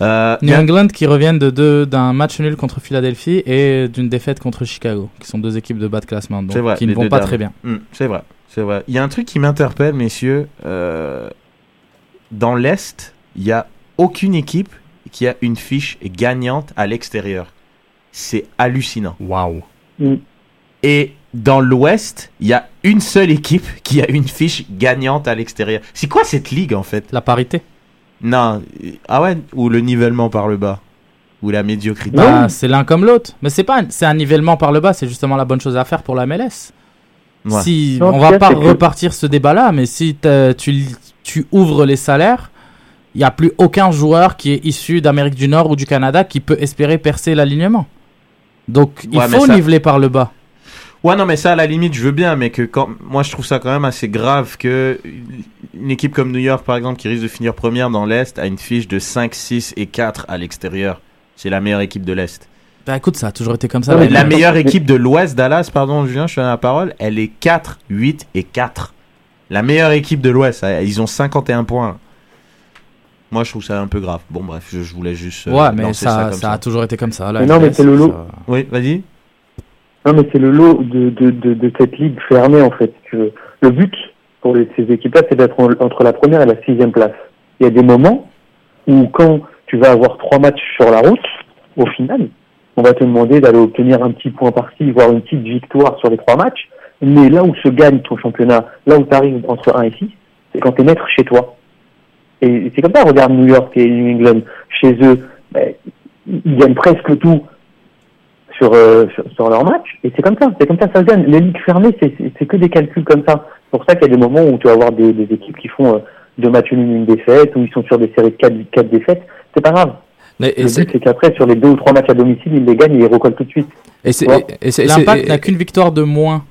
Euh, New England qui reviennent de deux- d'un match nul contre Philadelphie et d'une défaite contre Chicago, qui sont deux équipes de bas de classement, donc C'est vrai, qui ne vont pas derniers. très bien. Hmm, c'est vrai, c'est vrai. Il y a un truc qui m'interpelle, messieurs. euh, dans l'est, il y a aucune équipe qui a une fiche gagnante à l'extérieur. C'est hallucinant. Waouh. Mm. Et dans l'Ouest, il y a une seule équipe qui a une fiche gagnante à l'extérieur. C'est quoi cette ligue en fait? La parité? Non, ah ouais, ou le nivellement par le bas, ou la médiocrité? Bah, c'est l'un comme l'autre. Mais c'est pas, un- c'est un nivellement par le bas. C'est justement la bonne chose à faire pour la MLS. Ouais. Si Non, on va pas que- repartir ce débat-là, mais si t'as- tu tu ouvres les salaires, il y a plus aucun joueur qui est issu d'Amérique du Nord ou du Canada qui peut espérer percer l'alignement. Donc il Ouais, faut ça- niveler par le bas. Ouais, non, mais ça, à la limite, je veux bien, mais que quand. Moi, je trouve ça quand même assez grave que une équipe comme New York, par exemple, qui risque de finir première dans l'Est, a une fiche de 5, 6 et 4 à l'extérieur. C'est la meilleure équipe de l'Est. Bah écoute, ça a toujours été comme ça. La meilleure équipe de l'Ouest, Dallas, pardon, Julien, je te donne la parole, elle est 4, 8 et 4. La meilleure équipe de l'Ouest, ils ont 51 points. Moi, je trouve ça un peu grave. Bon, bref, je, je voulais juste. euh, Ouais, mais ça, comme ça a toujours été comme ça. Mais non, mais MLS, c'est le lot. ça- Oui, vas-y. Non, mais c'est le lot de, de, de, de cette ligue fermée, en fait. veux. Le but pour les- ces équipes-là, c'est d'être en- entre la première et la sixième place. Il y a des moments où, quand tu vas avoir trois matchs sur la route, au final, on va te demander d'aller obtenir un petit point par-ci, voire une petite victoire sur les trois matchs. Mais là où se gagne ton championnat, là où tu arrives entre 1 et 6, c'est quand tu es maître chez toi. Et c'est comme ça, regarde New York et New England, chez eux, ben, ils gagnent presque tout sur, euh, sur, sur leur match. Et c'est comme ça, c'est comme ça que ça se gagne. Les ligues fermées, c'est- que des calculs comme ça. C'est pour ça qu'il y a des moments où tu vas avoir des, des équipes qui font euh, deux matchs nuls, une défaite, ou ils sont sur des séries de quatre, quatre défaites. C'est pas grave. Mais- Le c'est- but, c'est qu'après, sur les deux ou trois matchs à domicile, ils les gagnent et ils recollent tout de suite. Et vois et- L'impact et- n'a qu'une victoire de moins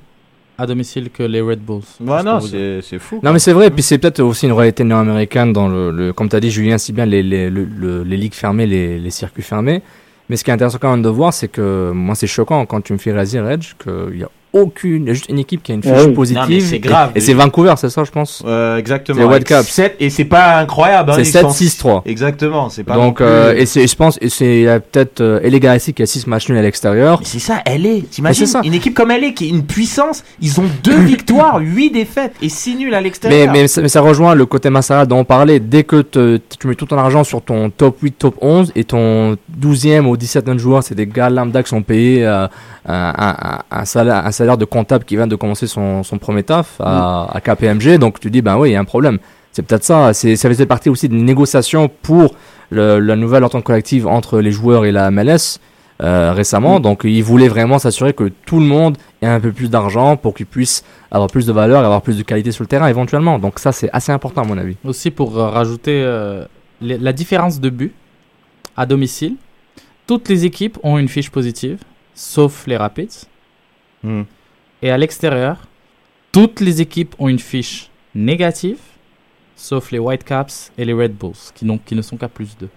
à domicile que les Red Bulls. Ouais, non, c'est c'est fou. Non mais c'est vrai, et puis c'est peut-être aussi une réalité nord-américaine dans le, le- comme tu as dit Julien, si bien les, les, le- le- les ligues fermées, les, les circuits fermés. Mais ce qui est intéressant quand même de voir, c'est que moi c'est choquant quand tu me fais réaliser, Reg, qu'il y a aucune, il y a juste une équipe qui a une fiche Ah oui. positive. Non, mais c'est grave. Et, et c'est Vancouver, c'est ça je pense. Euh, exactement. C'est World Avec Cup. sept- et c'est pas incroyable. hein, C'est ils 7, sont- 6, 3. Exactement, c'est pas. Donc, euh, et c'est, je pense, et c'est il y a peut-être euh, LA Galaxy qui a 6 matchs nuls à l'extérieur. Mais c'est ça, elle est. T'imagines c'est ça. une équipe comme elle est, qui est une puissance. Ils ont deux victoires, huit défaites et six nuls à Mais, l'extérieur. mais, ça, mais ça rejoint le côté Massara dont on parlait. Dès que te- tu mets tout ton argent sur ton top 8, top 11 et ton 12e ou 17e joueur, c'est des gars lambda qui sont payés euh, un, un, un, salaire, un salaire de comptable qui vient de commencer son, son premier taf à, à KPMG. Donc tu dis, ben oui, il y a un problème. C'est peut-être ça. C'est, ça faisait partie aussi d'une négociation pour le, la nouvelle entente collective entre les joueurs et la MLS. euh, récemment, donc ils voulaient vraiment s'assurer que tout le monde ait un peu plus d'argent pour qu'ils puissent avoir plus de valeur et avoir plus de qualité sur le terrain éventuellement. Donc ça c'est assez important à mon avis. Aussi pour euh, rajouter euh, les- la différence de but à domicile, toutes les équipes ont une fiche positive, sauf les Rapids. Hmm. Et à l'extérieur, toutes les équipes ont une fiche négative, sauf les Whitecaps et les Red Bulls, qui, ne sont qu'à plus 2.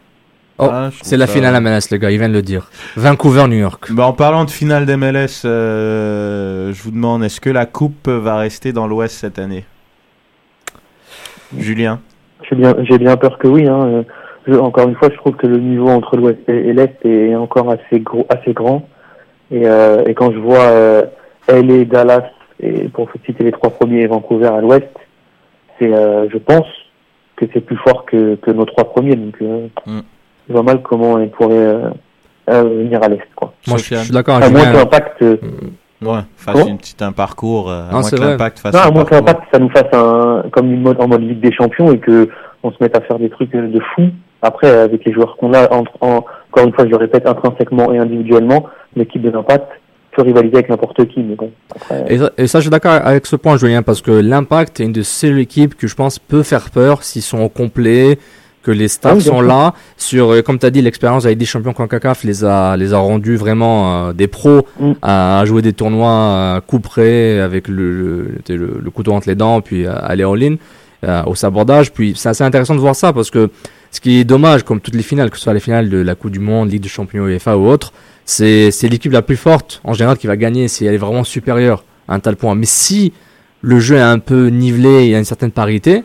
Oh, Ah, c'est la ça- finale à MLS les gars, ils viennent de le dire. Vancouver, New York. Bah, en parlant de finale d'MLS, euh, je vous demande est-ce que la coupe va rester dans l'Ouest cette année? Julien? J'ai bien, j'ai bien peur que oui. Hein. Euh, Je, encore une fois, je trouve que le niveau entre l'Ouest et, et l'Est est encore assez gros, assez grand. Et, euh, et quand je vois euh, LA, Dallas, et pour citer les trois premiers, et Vancouver à l'Ouest, c'est, euh, je pense que c'est plus fort que, que nos trois premiers. Donc, euh, Mm. je vois mal comment ils pourraient euh, euh, venir à l'Est. Quoi. Moi je, je suis d'accord À avec moins que Julien. l'impact, euh, Ouais, fasse Comment une petite, un parcours. euh, à Non, moins que l'impact fasse non, un à moins que l'impact, ça nous fasse un, comme une mode, en mode Ligue des Champions et que on se mette à faire des trucs de fou. Après, avec les joueurs qu'on a, en- encore une fois, je le répète, intrinsèquement et individuellement, l'équipe de l'impact peut rivaliser avec n'importe qui. Mais bon, après, Et ça, et ça, je suis d'accord avec ce point, Julien, parce que l'impact est une de ces équipes que je pense peut faire peur s'ils sont au complet, que les staffs Ah oui, sont là. Sur, euh, comme tu as dit, l'expérience avec des champions CONCACAF les a, les a rendus vraiment euh, des pros Mm. à, à jouer des tournois euh, coup près avec le, le, le- le couteau entre les dents, puis euh, aller en ligne au sabordage. Puis c'est assez intéressant de voir ça parce que ce qui est dommage, comme toutes les finales, que ce soit les finales de la Coupe du Monde, Ligue des Champions UEFA ou autre, c'est l'équipe la plus forte en général qui va gagner si elle est vraiment supérieure à un tel point. Mais si le jeu est un peu nivelé il y a une certaine parité,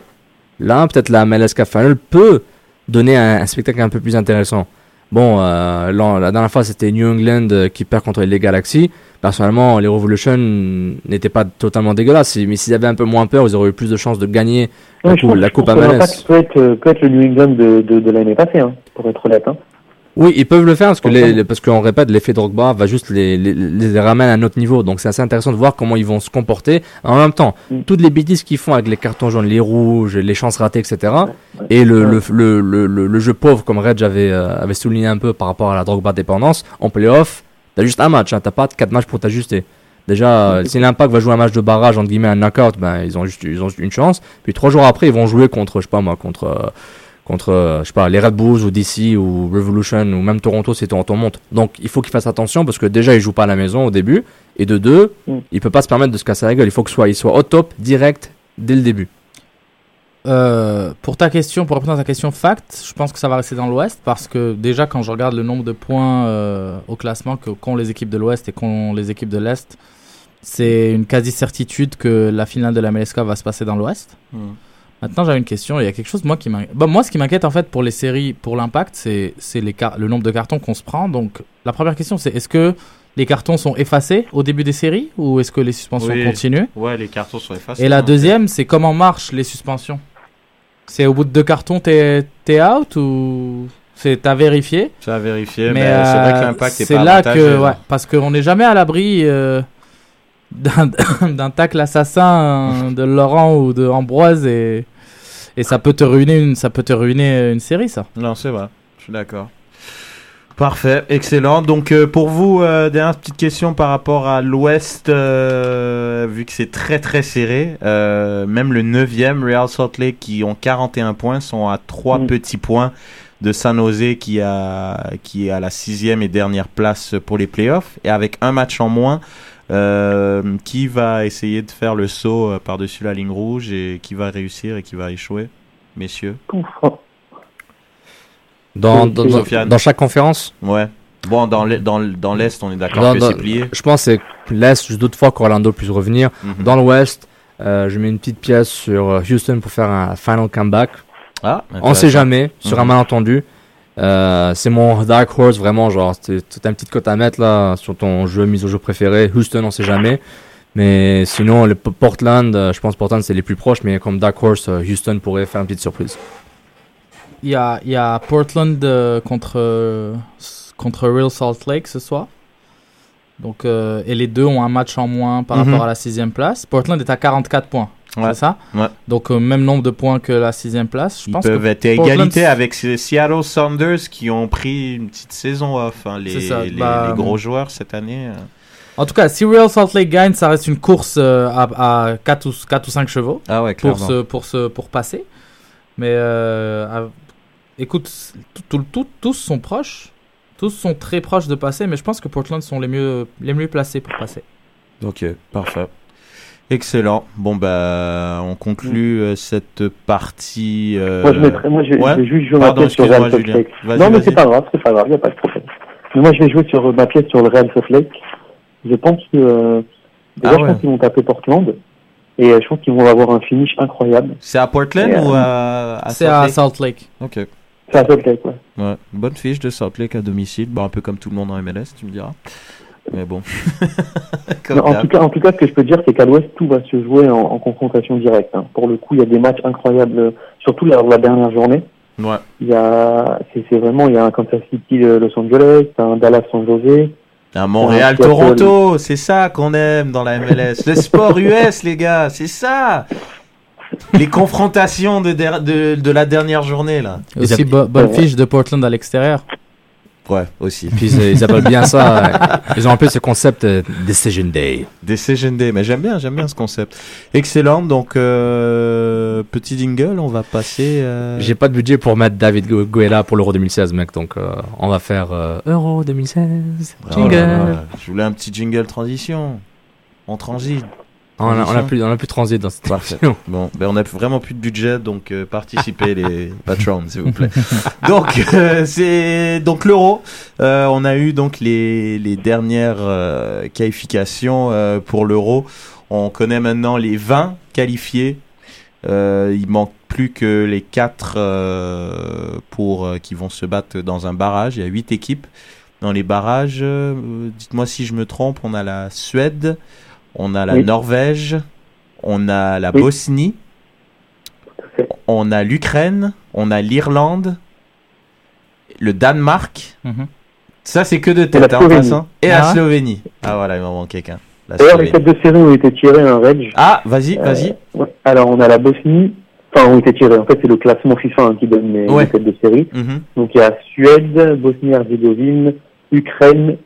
là peut-être la MLS Cup Final peut donner un, spectacle un peu plus intéressant. Bon, euh, la dernière fois c'était New England euh, qui perd contre les Galaxy. Personnellement, les Revolution n'étaient pas totalement dégueulasses, mais s'ils avaient un peu moins peur, ils auraient eu plus de chances de gagner la je coupe, pense- la je coupe pense que MLS. l'impact peut être, euh, peut être le New England de, de, de l'année passée, hein, pour être honnête. Hein. Oui, ils peuvent le faire parce que les, les- parce qu'on répète, l'effet Drogba va juste les, les, les ramener à un autre niveau. Donc c'est assez intéressant de voir comment ils vont se comporter. En même temps, toutes les bêtises qu'ils font avec les cartons jaunes, les rouges, les chances ratées, etc. Et le, le, le, le, le- le jeu pauvre, comme Reg avait, euh, avait souligné un peu par rapport à la Drogba dépendance, en playoff, t'as juste un match, hein, t'as pas quatre matchs pour t'ajuster. Déjà, euh, si l'Impact va jouer un match de barrage, entre guillemets, un knockout, ben, ils ont juste ils ont juste une chance. Puis trois jours après, ils vont jouer contre, je sais pas moi, contre, euh, contre euh, je sais pas, les Red Bulls ou DC ou Revolution ou même Toronto si Toronto monte. Donc il faut qu'ils fassent attention parce que déjà, ils jouent pas à la maison au début. Et de deux, il peut pas se permettre de se casser la gueule. Il faut que soit, il soit au top, direct, dès le début. Euh, pour ta question, pour répondre à ta question fact, je pense que ça va rester dans l'Ouest parce que déjà quand je regarde le nombre de points euh, au classement que qu'ont les équipes de l'Ouest et qu'ont les équipes de l'Est, c'est une quasi certitude que la finale de la MLSK va se passer dans l'Ouest. Hmm. Maintenant, j'avais une question. Il y a quelque chose moi qui m'inquiète. Bah, moi, ce qui m'inquiète en fait pour les séries, pour l'impact, c'est c'est les le nombre de cartons qu'on se prend. Donc, la première question, c'est est-ce que les cartons sont effacés au début des séries ou est-ce que les suspensions Oui. continuent? Ouais, les cartons sont effacés. et la hein. deuxième, c'est comment marchent les suspensions? C'est au bout de deux cartons, t'es es out ou c'est à vérifier? Ça à vérifier, mais, c'est vrai que euh, l'impact est c'est pas là que, ouais, parce qu'on n'est jamais à l'abri euh, d'un d'un tacle assassin de Laurent ou de Ambroise et, et ça peut te ruiner une, ça peut te ruiner une série, ça. Non, c'est vrai. Je suis d'accord. Parfait, excellent. Donc euh, pour vous, euh, dernière petite question par rapport à l'Ouest, euh, vu que c'est très très serré, même le 9e, Real Salt Lake, qui ont 41 points, sont à 3 petits points de San Jose qui, a, qui est à la sixième et dernière place pour les playoffs. Et avec un match en moins, qui va essayer de faire le saut par-dessus la ligne rouge et qui va réussir et qui va échouer, messieurs? Dans, dans, dans- chaque conférence? Ouais. Bon, dans l'Est, dans, on est d'accord que c'est plié. Je pense que l'Est, je doute fort qu'Orlando puisse revenir. Mhm. Dans l'Ouest, euh, je mets une petite pièce sur euh, Houston pour faire un final comeback. Ah, On sait jamais, sur un Mhm. malentendu. Euh, c'est mon dark horse, vraiment, genre, c'est c'est une petite cote à mettre là sur ton jeu, mise au jeu préféré. Houston, on sait jamais. Mais sinon, le Portland, je pense Portland c'est les plus proches, mais comme dark horse, Houston pourrait faire une petite surprise. Il y a, y a Portland euh, contre, euh, contre Real Salt Lake ce soir. Donc, euh, et les deux ont un match en moins par Mhm. rapport à la sixième place. Portland est à 44 points. Ouais. C'est ça Ouais. Donc, euh, même nombre de points que la sixième place. Je Ils pense peuvent que être à égalité avec Seattle Sounders qui ont pris une petite saison off. hein, les, C'est ça, les, bah, les gros joueurs cette année. euh. En tout cas, si Real Salt Lake gagne, ça reste une course à, à 4, ou, 4 ou 5 chevaux Ah ouais, pour, se, pour, se, pour passer. Mais écoute, tout- tout- tout- tous sont proches. Tous sont très proches de passer, mais je pense que Portland sont les mieux, les mieux placés pour passer. Ok, parfait. Excellent. Bon, bah, on conclut euh, cette partie. euh, Moi, je, mettrais, moi, je, ouais je vais juste jouer ma pièce sur le Real Salt. Lake. Non, mais c'est pas grave, c'est pas grave, il a pas de problème. Mais moi, je vais jouer sur ma pièce sur le Real Salt Lake. Je pense que. euh, déjà, Ah je ouais. pense qu'ils vont taper Portland. Et euh, je pense qu'ils vont avoir un finish incroyable. C'est à Portland Et, euh, ou à, à C'est à Salt Lake. Ok. C'est Salt Lake, ouais. Ouais, bonne fiche de Lake à domicile. Bon, un peu comme tout le monde en MLS, tu me diras. Mais bon. Non, en, tout cas, en tout cas, ce que je peux dire, c'est qu'à l'Ouest, tout va se jouer en, en confrontation directe. hein. Pour le coup, il y a des matchs incroyables, surtout la, la dernière journée. Ouais. Il y a, c'est c'est vraiment, il y a un Kansas City Los Angeles, un Dallas San Jose. Un Montréal. Toronto, c'est ça qu'on aime dans la MLS. Le sport US, les gars, c'est ça. Les confrontations de, der- de, de la dernière journée, là. Et aussi, bo- bonne fiche de Portland à l'extérieur. Ouais, aussi. Puis ils, ils appellent bien ça. euh, ils ont appelé ce concept euh, Decision Day. Decision Day, mais j'aime bien, j'aime bien ce concept. Excellent, donc euh, petit jingle, on va passer. euh, J'ai pas de budget pour mettre David Gu- Guetta pour l'Euro 2016, mec. Donc euh, on va faire euh, Euro 2016. Oh Jingle. là là, je voulais un petit jingle transition. On transite. On a, on a Transition. plus, on a plus transit dans cette Parfait. Bon, ben on a vraiment plus de budget, donc euh, participez les patrons, s'il vous plaît. Donc euh, c'est donc l'euro. Euh, on a eu donc les les dernières qualifications pour l'euro. On connaît maintenant les 20 qualifiés. Il manque plus que les 4 euh, pour qui vont se battre dans un barrage. Il y a 8 équipes dans les barrages. Dites-moi si je me trompe. On a la Suède, on a la Oui. Norvège, on a la Oui. Bosnie, on a l'Ukraine, on a l'Irlande, le Danemark. Mhm. Ça, c'est que de Et tête, la hein, en Slovénie. passant. Et Ah la ouais Slovénie. Ah voilà, il m'en manquait qu'un. La D'ailleurs, les têtes de série ont été tirées un reg. Ah, vas-y, Euh, vas-y. ouais. Alors, on a la Bosnie. Enfin, ont été tirées. En fait, c'est le classement FIFA hein, qui donne les, Ouais. les têtes de série. Mhm. Donc, il y a Suède, Bosnie-Herzégovine, Ukraine.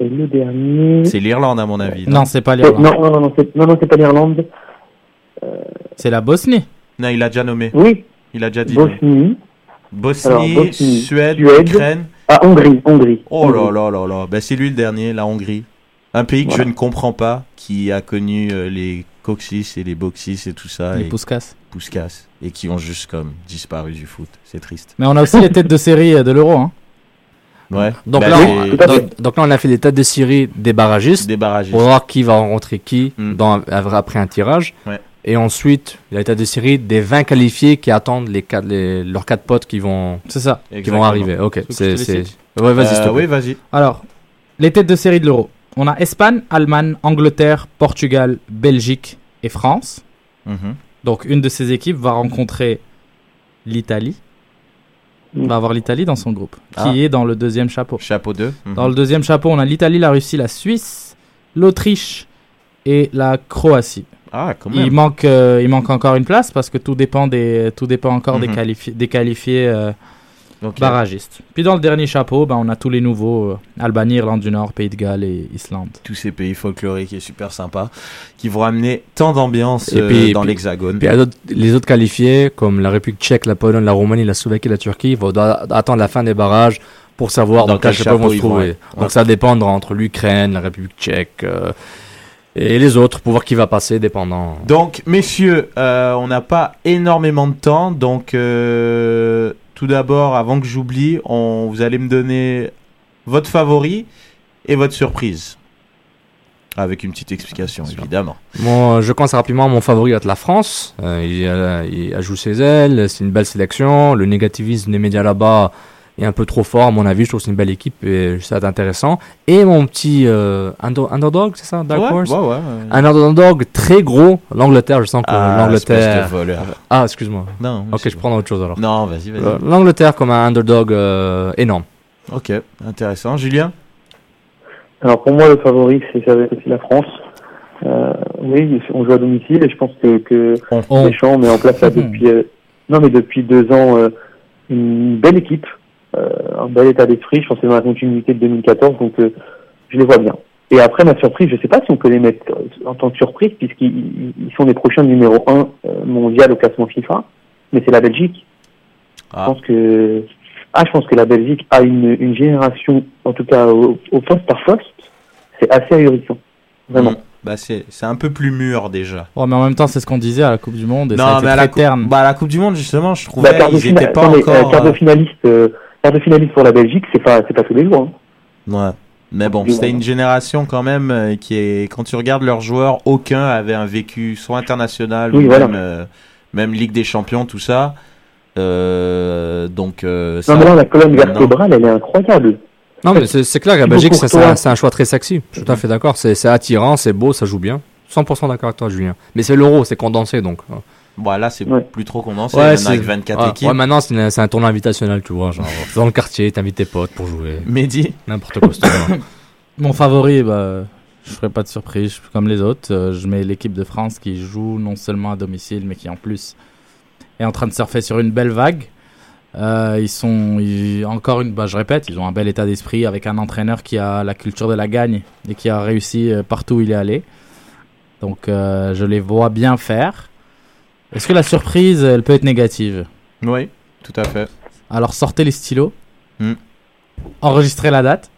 Et le dernier. C'est l'Irlande, à mon avis. Non, c'est pas Euh, l'Irlande. non, non, non, non, c'est, non, non, c'est pas l'Irlande. C'est la Bosnie. Non, il a déjà nommé. Oui, Il a déjà dit. Bosnie. Bosnie, Alors, Bosnie, Suède, Suède. Ukraine. Ah, Hongrie, Hongrie. Oh là là là là. Ben, c'est lui le dernier, la Hongrie. Un pays que Voilà. je ne comprends pas, qui a connu euh, les Coxis et les Boxis et tout ça. Les et Pouskas. Pouskas. Et qui ont juste comme disparu du foot. C'est triste. Mais on a aussi les têtes de série euh, de l'Euro. Hein. Ouais. Donc, Ben, là, on, donc, donc là, on a fait les têtes de série des barragistes des pour voir qui va rencontrer qui Mm. dans, après un tirage. Ouais. Et ensuite, il y a les têtes de série des 20 qualifiés qui attendent les, quatre- les- leurs quatre potes qui vont, C'est ça. qui vont arriver. Ok, c'est. Ouais, vas-y, Euh, oui, vas-y. Alors, les têtes de série de l'Euro. On a Espagne, Allemagne, Angleterre, Portugal, Belgique et France. Mhm. Donc, une de ces équipes va rencontrer l'Italie. Mm. Va avoir l'Italie dans son groupe, Ah. qui est dans le deuxième chapeau. Chapeau 2. Dans le deuxième chapeau, on a l'Italie, la Russie, la Suisse, l'Autriche et la Croatie. Ah, quand Il manque, euh, il manque encore une place parce que tout dépend des, tout dépend encore des, Mhm. qualifi- des qualifiés euh, Donc, euh, barragistes. Puis dans le dernier chapeau, ben, on a tous les nouveaux euh, Albanie, Irlande du Nord, Pays de Galles et Islande. tous ces pays folkloriques et super sympas qui vont amener tant d'ambiance Et euh, puis- dans puis- l'hexagone. Puis d'autres- les autres qualifiés, comme la République tchèque, la Pologne, la Roumanie, la Slovaquie, la Turquie, vont attendre la fin des barrages pour savoir Dans dans, quel chapeau ils vont chapeau se vont trouver. Donc Ouais. ça dépendra entre l'Ukraine, la République tchèque euh, et les autres pour voir qui va passer, dépendant. Donc, messieurs, on n'a pas énormément de temps. Donc, tout d'abord, avant que j'oublie, on, vous allez me donner votre favori et votre surprise. Avec une petite explication, évidemment. Moi, je commence rapidement. Mon favori va être la France. Euh, il, a- il ajoute ses ailes. C'est une belle sélection. Le négativisme des médias là-bas est un peu trop fort, à mon avis. Je trouve que c'est une belle équipe et ça va être intéressant. Et mon petit euh, under- underdog, c'est ça Dark Ouais, Horse? ouais, ouais, ouais. Un underdog très gros. L'Angleterre, je sens que Ah, l'Angleterre. Ah, excuse-moi. Non, Ok, je prends autre chose alors. Non, vas-y, vas-y. Euh, L'Angleterre comme un underdog euh, énorme. Ok, intéressant. Julien? Alors pour moi, le favori, c'est la France. Euh, oui, on joue à domicile et je pense que, que On- Deschamps met en place là, depuis euh, non mais depuis deux ans euh, une belle équipe, un bel état d'esprit. Je pense que c'est dans la continuité de 2014, donc euh, je les vois bien. Et après ma surprise, je sais pas si on peut les mettre euh, en tant que surprise puisqu'ils ils- ils sont les prochains numéro 1 mondial au classement FIFA, mais c'est la Belgique. Ah. Je pense que ah, je pense que la Belgique a une, une génération, en tout cas au, au poste par poste, c'est assez ahurissant. Vraiment. Mm. Bah, c'est c'est un peu plus mûr déjà. Ouais, mais en même temps, c'est ce qu'on disait à la Coupe du Monde et ça a Non, été mais à la, très coupe, terne. bah, à la Coupe du Monde, justement, je trouvais Bah, quart, de ils fina- étaient pas non, mais, euh, encore. quart de euh, finaliste, euh, quart de finaliste pour la Belgique, c'est pas, c'est pas tous les jours. hein. Ouais. Mais bon, c'était une génération quand même euh, qui est, quand tu regardes leurs joueurs, aucun avait un vécu soit international Oui, ou voilà. même, euh, même Ligue des Champions, tout ça. Euh, donc, euh, ça, Non, mais là, la colonne vertébrale, elle est incroyable. Non, mais c'est clair que la Belgique, c'est un, choix très sexy. Je suis tout à fait d'accord. C'est c'est attirant, c'est beau, ça joue bien. 100% d'accord avec toi, Julien. Mais c'est l'euro, c'est condensé donc. Bon, là, c'est Ouais. plus trop condensé. Ouais, maintenant c'est- avec 24 ouais, équipes. ouais, maintenant, c'est une- c'est un tournoi invitationnel, tu vois. Genre, dans le quartier, t'invites tes potes pour jouer. Mehdi N'importe quoi, ce tournoi. Mon favori, bah, je ferai pas de surprise, je suis comme les autres. Euh, je mets l'équipe de France qui joue non seulement à domicile, mais qui en plus est en train de surfer sur une belle vague. Euh, ils sont ils- encore une, bah, je répète, ils ont un bel état d'esprit avec un entraîneur qui a la culture de la gagne et qui a réussi euh, partout où il est allé. Donc, euh, je les vois bien faire. Est-ce que la surprise, elle peut être négative Oui, tout à fait. Alors sortez les stylos, Hmm. enregistrez la date.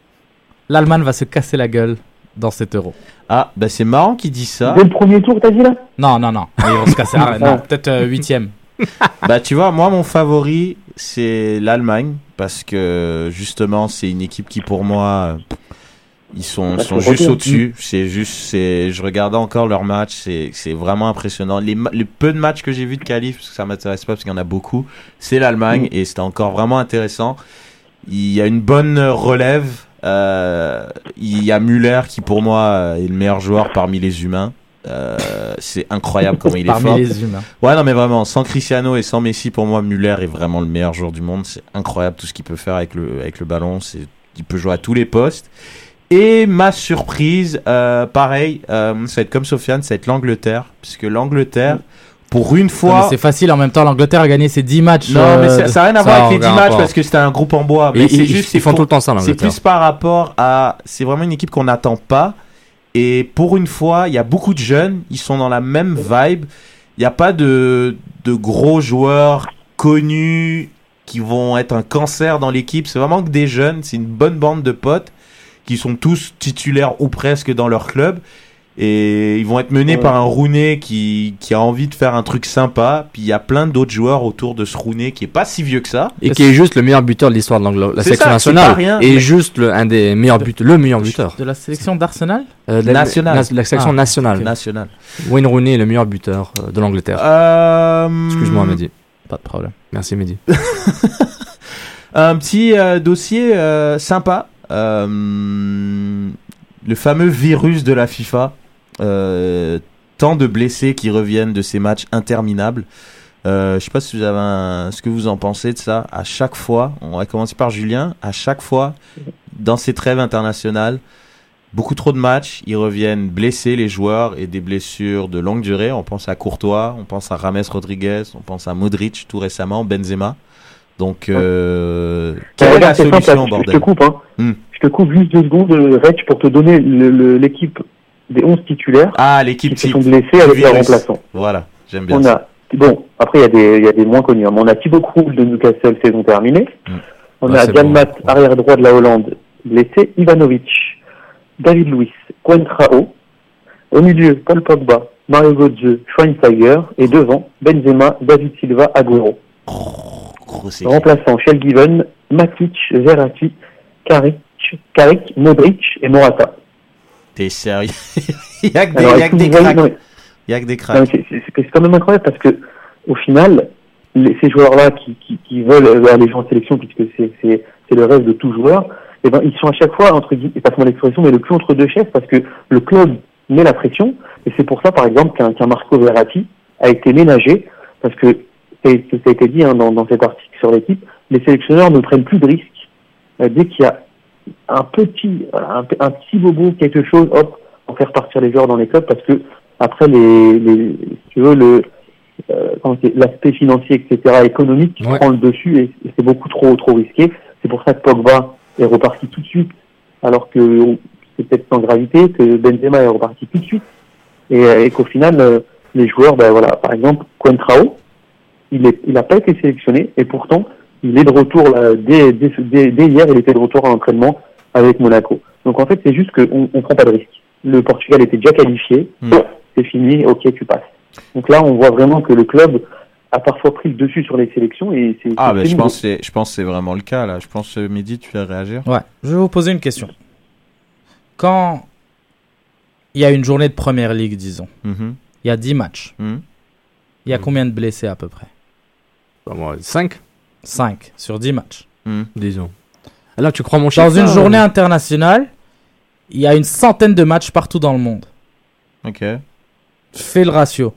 L'Allemagne va se casser la gueule dans cet euro. Ah, bah c'est marrant qu'il dit ça. Dès le premier tour, t'as dit là? Non, non, non. Ils vont se casser. Ah, non, peut-être euh, huitième. bah tu vois, moi mon favori c'est l'Allemagne parce que justement c'est une équipe qui pour moi euh, ils sont, sont juste au-dessus. C'est juste, c'est, je regardais encore leur match, c'est, c'est vraiment impressionnant. Les, ma- les peu de matchs que j'ai vus de qualif, parce que ça m'intéresse pas parce qu'il y en a beaucoup, c'est l'Allemagne et c'était encore vraiment intéressant. Il y a une bonne relève. Euh, il y a Müller qui pour moi est le meilleur joueur parmi les humains. Euh, c'est incroyable comment il est Parmi fort. les humains. Ouais, non, mais vraiment, sans Cristiano et sans Messi, pour moi, Muller est vraiment le meilleur joueur du monde. C'est incroyable tout ce qu'il peut faire avec le, avec le ballon. C'est, il peut jouer à tous les postes. Et ma surprise, euh, pareil, euh, ça va être comme Sofiane, ça va être l'Angleterre. Puisque l'Angleterre, pour une fois. C'est facile en même temps. L'Angleterre a gagné ses 10 matchs. Non, mais euh, ça n'a rien à voir avec les 10 aucun matchs parce que c'était un groupe en bois. Mais ils- c'est ils- juste, ils c'est font pour- tout le temps ça, C'est l'Angleterre. plus par rapport à. C'est vraiment une équipe qu'on n'attend pas. Et pour une fois, il y a beaucoup de jeunes. Ils sont dans la même vibe. Il n'y a pas de, de gros joueurs connus qui vont être un cancer dans l'équipe. C'est vraiment que des jeunes. C'est une bonne bande de potes qui sont tous titulaires ou presque dans leur club. Et ils vont être menés Ouais. par un Rooney qui, qui a envie de faire un truc sympa. Puis il y a plein d'autres joueurs autour de ce Rooney qui est pas si vieux que ça. Et qui est juste le meilleur buteur de l'histoire de la sélection ça, nationale. rien, et mais- juste le, un des meilleurs buteurs, le meilleur buteur. De la sélection d'Arsenal Euh, de la, Nationale. na- la sélection Ah, nationale. National. Wayne Rooney est le meilleur buteur euh, de l'Angleterre. Euh, Excuse-moi, Mehdi. Pas de problème. Merci, Mehdi. Un petit euh, dossier euh, sympa. Euh, le fameux virus de la FIFA. Euh, tant de blessés qui reviennent de ces matchs interminables. Euh, je sais pas ce que vous en pensez de ça. À chaque fois, on va commencer par Julien. À chaque fois, dans ces trêves internationales, beaucoup trop de matchs, ils reviennent blessés les joueurs et des blessures de longue durée. On pense à Courtois, on pense à Rames Rodriguez, on pense à Modric tout récemment, Benzema. Donc, euh, quelle est la simple, solution, je- bordel? Je te coupe, hein. Hmm. Je te coupe juste deux secondes, euh, Reg, pour te donner l'équipe des 11 titulaires Ah, l'équipe qui se sont blessés avec leurs remplaçants. Voilà, j'aime bien On ça. a, bon, après, il y, a des- il y a des moins connus. hein, mais on a Thibaut Krul de Newcastle, saison terminée. Hmm. On a Janmat, bon. arrière droit de la Hollande, blessé. Ivanovic, David Luiz, Coentrao. Au milieu, Paul Pogba, Mario Götze, Schweinsteiger. Et devant, Benzema, David Silva, Agüero. Grosse équipe. Remplaçant Shell Given, Matic, Verratti, Karic, Karic, Modric et Morata. T'es sérieux Il y a que des, Alors, y a que des cracks. non, mais- Il y a que des cracks. c'est- quand même incroyable parce que au final, les- ces joueurs-là qui, qui, qui veulent aller jouer en sélection puisque c'est le rêve de tout joueur, eh ben ils sont à chaque fois entre guillemets, passe-moi l'expression, mais le cul entre deux chaises parce que le club met la pression et c'est pour ça par exemple qu'un Marco Verratti a été ménagé parce que ça a été ça a été dit hein, dans, dans cet article sur l'équipe, les sélectionneurs ne prennent plus de risques. Euh, dès qu'il y a un petit un, un petit bobo quelque chose, hop, on fait repartir les joueurs dans les clubs parce que après les, les si tu veux le euh, l'aspect financier etc économique Ouais. prend le dessus et, et c'est beaucoup trop trop risqué. C'est pour ça que Pogba est reparti tout de suite alors que c'est peut-être sans gravité que Benzema est reparti tout de suite. Et, et qu'au final euh, les joueurs ben voilà par exemple Coentrao il est il a pas été sélectionné et pourtant il est de retour là, dès, dès, dès, dès hier il était de retour à l'entraînement avec Monaco donc en fait c'est juste qu'on on prend pas de risque le Portugal était déjà qualifié Hmm. c'est fini ok tu passes donc là on voit vraiment que le club a parfois pris le dessus sur les sélections et c'est Ah, ben je pense, que c'est- je pense que c'est vraiment le cas là. Je pense, euh, Mehdi, tu vas réagir Ouais, je vais vous poser une question. Quand il y a une journée de première ligue, disons, Mhm. il y a 10 matchs, Mhm. il y a combien de blessés à peu près? 5, 5 sur 10 matchs. Mhm. disons. Là, tu crois mon Dans chiffre une là, journée ou- internationale, il y a une centaine de matchs partout dans le monde. Ok. Fais le ratio.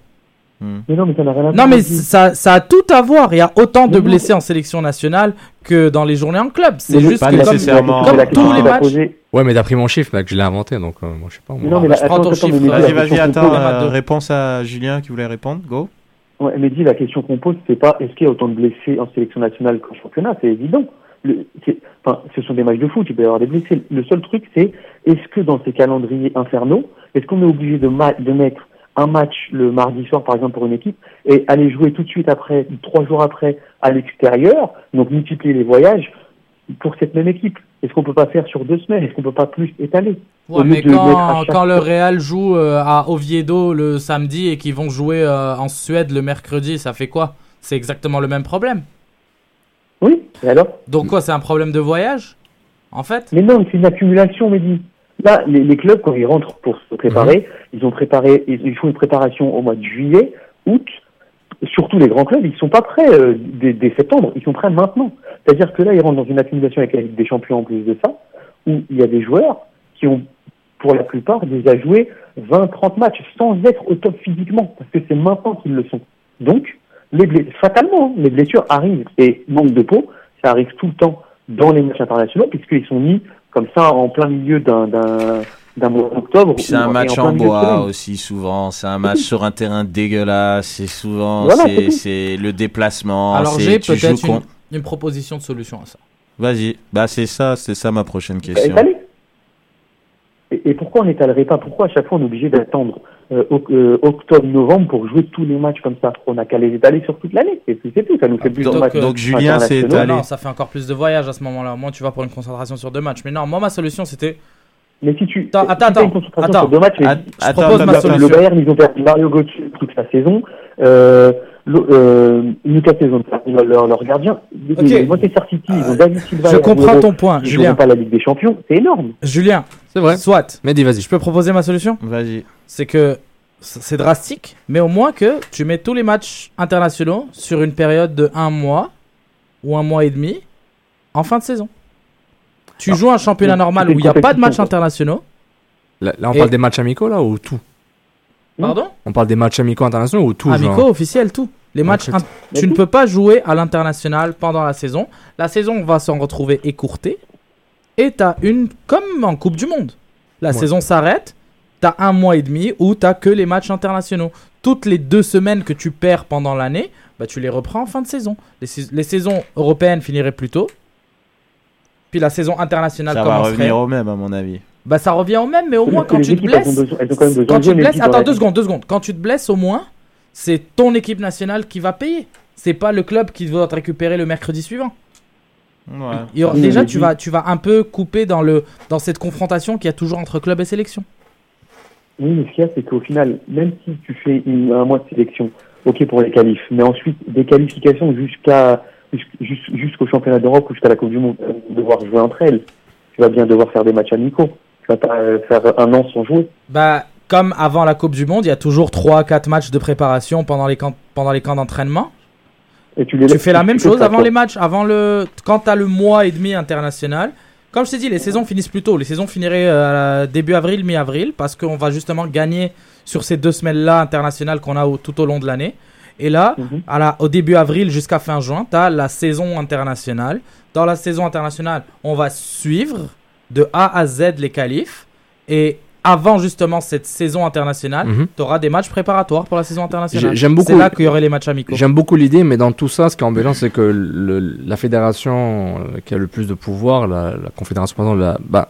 Mais non mais ça n'a rien à Non, voir mais avec- ça, ça a tout à voir. Il y a autant de blessés en sélection nationale que dans les journées en club. C'est juste pas que comme, nécessairement. comme tous les matchs. Ouais, mais t'as pris mon chiffre, mec, je l'ai inventé, donc euh, moi, je sais pas. Moi. non, mais bah, la, je prends attends, ton attends, chiffre, Vas-y, vas-y, attends. euh, réponse à Julien qui voulait répondre. Go. Ouais, mais dis, la question qu'on pose, c'est pas est-ce qu'il y a autant de blessés en sélection nationale qu'en championnat, c'est évident. Le, enfin, ce sont des matchs de foot, il peut y avoir des blessés. Le seul truc, c'est est-ce que dans ces calendriers infernaux, est-ce qu'on est obligé de, de mettre un match le mardi soir, par exemple, pour une équipe, et aller jouer tout de suite après, trois jours après, à l'extérieur, donc multiplier les voyages pour cette même équipe? Est-ce qu'on peut pas faire sur deux semaines? Est-ce qu'on peut pas plus étaler? Ouais, mais quand, quand le Real joue euh, à Oviedo le samedi et qu'ils vont jouer euh, en Suède le mercredi, ça fait quoi? C'est exactement le même problème. Oui, et alors? Donc quoi, c'est un problème de voyage En fait? Mais non, c'est une accumulation, Mehdi. Là, les, les clubs, quand ils rentrent pour se préparer, ils ont préparé, ils, ils font une préparation au mois de juillet, août. Surtout les grands clubs, ils sont pas prêts euh, dès, septembre, ils sont prêts maintenant. C'est-à-dire que là, ils rentrent dans une accumulation avec la Ligue des Champions en plus de ça, où il y a des joueurs qui ont pour la plupart, déjà joué 20-30 matchs sans être au top physiquement, parce que c'est maintenant qu'ils le sont. Donc, les fatalement, hein, les blessures arrivent. Et manque de peau, ça arrive tout le temps dans les matchs internationaux, puisqu'ils sont mis comme ça en plein milieu d'un d'un d'un mois d'octobre. Puis c'est un match en bois aussi souvent. C'est un match sur un terrain dégueulasse. C'est souvent Voilà, c'est c'est c'est le déplacement. Alors c'est- j'ai peut-être une, contre- une proposition de solution à ça. Vas-y. Bah c'est ça, c'est ça ma prochaine Bah, question. Et, et pourquoi on n'étalerait pas? Pourquoi à chaque fois on est obligé d'attendre euh, euh, octobre-novembre pour jouer tous les matchs comme ça? On n'a qu'à les étaler sur toute l'année. C'est tout, ça nous fait plus de matchs. donc Julien s'est internationaux. étalé. Non, ça fait encore plus de voyages à ce moment-là. Moi, tu vas pour une concentration sur deux matchs. Mais non, moi, ma solution, c'était. Mais si tu Attends, si attends, une attends. concentration attends. sur deux matchs, mais Att- Je attends, propose attends, ma attends. solution. le Bayern, ils ont perdu Mario Götze toute la saison. Euh, euh, ont perdu leur, leur gardien. Ok. Les Manchester City, ils ont David Silva. Je comprends ton point, Ils Julien. pas la Ligue des Champions. C'est énorme. Julien, C'est vrai. soit. Mais dis, vas-y. Je peux proposer ma solution? Vas-y. C'est que c'est drastique, mais au moins que tu mets tous les matchs internationaux sur une période de un mois ou un mois et demi en fin de saison. Tu joues un championnat normal où il n'y a pas de matchs internationaux. Là, là, on Et- parle des matchs amicaux là ou tout Pardon On parle des matchs amicaux internationaux ou tout Amicaux, genre officiels, tout. Les matchs, tu ne peux pas jouer à l'international pendant la saison. La saison va s'en retrouver écourtée. Et tu as une, comme en Coupe du Monde. La Ouais. saison s'arrête. Tu as un mois et demi où tu que les matchs internationaux. Toutes les deux semaines que tu perds pendant l'année, bah, tu les reprends en fin de saison. Les, sais- les saisons européennes finiraient plus tôt. Puis la saison internationale Ça va commencerait. revenir au même à mon avis. Bah ça revient au même, mais au moins quand tu te blesses, quand tu te attends deux secondes, deux secondes. Quand tu te blesses, au moins, c'est ton équipe nationale qui va payer. C'est pas le club qui doit te récupérer le mercredi suivant. Ouais. Déjà, tu vas, tu vas un peu couper dans le, dans cette confrontation qu'il y a toujours entre club et sélection. Oui, mais ce qu'il y a, c'est qu'au final, même si tu fais une- un mois de sélection, ok pour les qualifs, mais ensuite des qualifications jusqu'à jusqu'- jus- jusqu'au championnat d'Europe ou jusqu'à la Coupe du Monde, devoir jouer entre elles, tu vas bien devoir faire des matchs amicaux. Tu vas pas euh, faire un an sans jouer. Bah, comme avant la Coupe du Monde, il y a toujours 3-4 matchs de préparation pendant les camps, pendant les camps d'entraînement. Et tu les Tu fais la même tu chose avant les matchs, avant le quand t'as le mois et demi international. Comme je t'ai dit, les saisons finissent plus tôt. Les saisons finiraient euh, début avril, mi-avril, parce qu'on va justement gagner sur ces deux semaines-là internationales qu'on a au- tout au long de l'année. Et là, Mhm. à la- au début avril jusqu'à fin juin, tu as la saison internationale. Dans la saison internationale, on va suivre de A à Z les qualifs. Et avant justement cette saison internationale, Mhm. tu auras des matchs préparatoires pour la saison internationale. J'ai- j'aime beaucoup- C'est là qu'il y aurait les matchs amicaux. J'aime beaucoup l'idée, mais dans tout ça, ce qui est embêtant, c'est que le- la fédération euh, qui a le plus de pouvoir, la, la confédération, pardon, la, bah,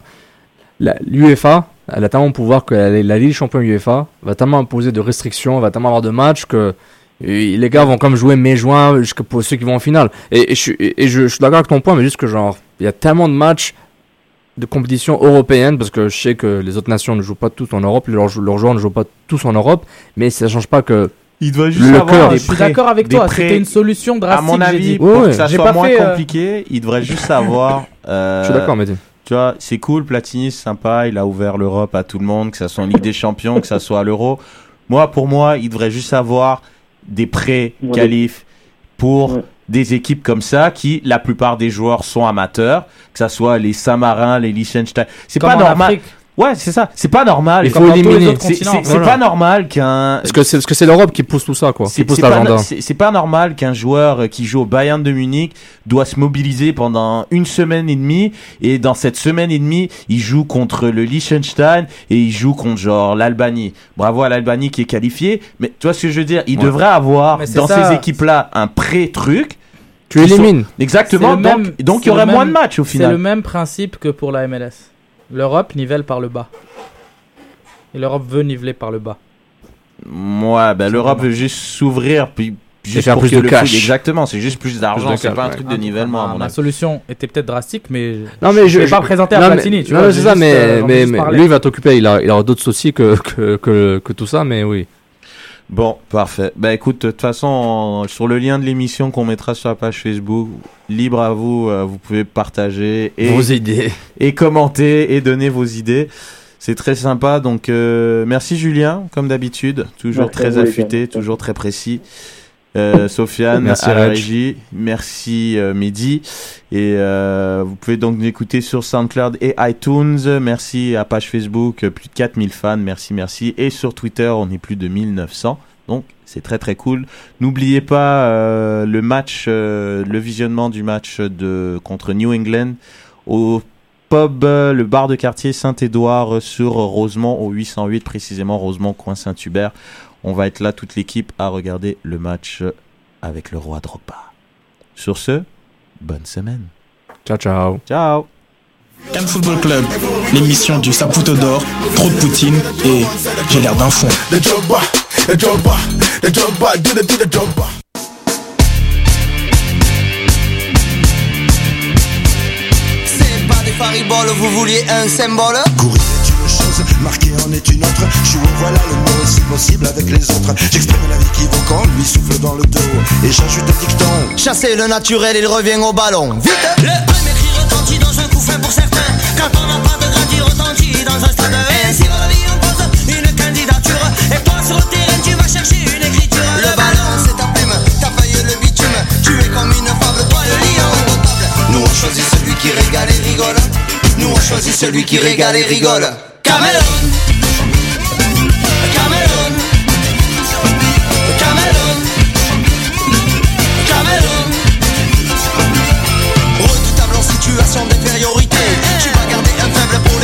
la- l'UEFA, elle a tellement de pouvoir que la, la Ligue des champions UEFA va tellement imposer de restrictions, va tellement avoir de matchs que et les gars vont comme jouer mai-juin jusqu'à pour ceux qui vont en finale. Et, et je, suis- et je, je suis d'accord avec ton point, mais juste que genre, il y a tellement de matchs de compétition européenne, parce que je sais que les autres nations ne jouent pas tous en Europe, leurs, jou- leurs joueurs ne jouent pas tous en Europe, mais ça change pas que Il doit juste Le avoir cœur. je suis d'accord avec toi, c'était une solution À drastique. mon j'ai avis, dit. pour Ouais, que ça soit pas moins euh, compliqué, il devrait juste savoir. euh, je suis d'accord, mais. Tu vois, c'est cool, Platini, c'est sympa, il a ouvert l'Europe à tout le monde, que ça soit en Ligue des Champions, que ça soit à l'Euro. Moi, pour moi, il devrait juste avoir des prêts Ouais. qualifs pour des équipes comme ça, qui, la plupart des joueurs sont amateurs, que ça soit les Saint-Marins, les Liechtenstein. C'est pas en normal. Ouais, c'est ça. C'est pas normal. Il faut éliminer. C'est Voilà. pas normal qu'un Parce que c'est parce que c'est l'Europe qui pousse tout ça, quoi. Qui c'est pousse pas, l'agenda. c'est- c'est pas normal qu'un joueur qui joue au Bayern de Munich doit se mobiliser pendant une semaine et demie et dans cette semaine et demie il joue contre le Liechtenstein et il joue contre genre l'Albanie. Bravo à l'Albanie qui est qualifiée, mais tu vois ce que je veux dire? Il Ouais. devrait avoir dans ça. ces équipes-là un pré-truc. Tu sont- élimines. Exactement. Donc, même- donc il y aurait moins même- de matchs au C'est le final. même principe que pour la MLS. L'Europe nivelle par le bas. Et l'Europe veut niveler par le bas. Ouais, ben l'Europe veut juste s'ouvrir puis juste faire plus de cash. exactement, c'est juste plus d'argent, c'est pas un ouais. truc de nivellement à ma, mon ma solution était peut-être drastique, mais Non mais je, vais pas présenter à Platini. Tu non, vois, c'est ça, juste, mais, euh, mais, mais lui il va t'occuper. Il a, il aura d'autres soucis que, que, que, que tout ça, mais oui. Bon, parfait. Bah écoute, de toute façon, sur le lien de l'émission qu'on mettra sur la page Facebook, libre à vous, euh, vous pouvez partager et, Vos idées. et commenter et donner vos idées. C'est très sympa, donc euh, merci Julien, comme d'habitude, toujours Merci très affûté, toujours très précis. Euh, Sofiane Merci, à la régie. Merci euh, Mehdi. Et euh, vous pouvez donc nous écouter sur SoundCloud et iTunes. Merci à page Facebook, euh, plus de 4000 fans. Merci, merci. Et sur Twitter, on est plus de 1900. Donc c'est très très cool. N'oubliez pas euh, le match, euh, le visionnement du match de contre New England au pub, le bar de quartier Saint-Édouard sur Rosemont au 808 précisément Rosemont coin Saint-Hubert. On va être là toute l'équipe à regarder le match avec le roi Drogba. Sur ce, bonne semaine. Ciao ciao. Ciao. Cannes Football Club, l'émission du Saputo d'or, trop de poutine et j'ai l'air d'un fond. C'est pas des fariboles, vous vouliez un symbole? Marquer en est une autre. Je suis où voilà le mot, si possible avec les autres. J'exprime la vie qui quand lui souffle dans le dos. Et j'ajoute un dicton. Chassez le naturel, il revient au ballon. Vite Le premier cri retentit dans un coup fin pour certains Quand on n'a pas de grand il retentit dans un stade Ainsi va la vie on pose une candidature Et toi sur le terrain tu vas chercher une écriture Le ballon, c'est ta plume, ta feuille le bitume. Tu es comme une fable, toi le lion indomptable. Nous on choisit celui qui régale et rigole. Nous on choisit celui qui régale et rigole. Cameroun. Cameroun. Cameroun. Cameroun. Redoutable en situation d'infériorité Tu vas garder un faible pour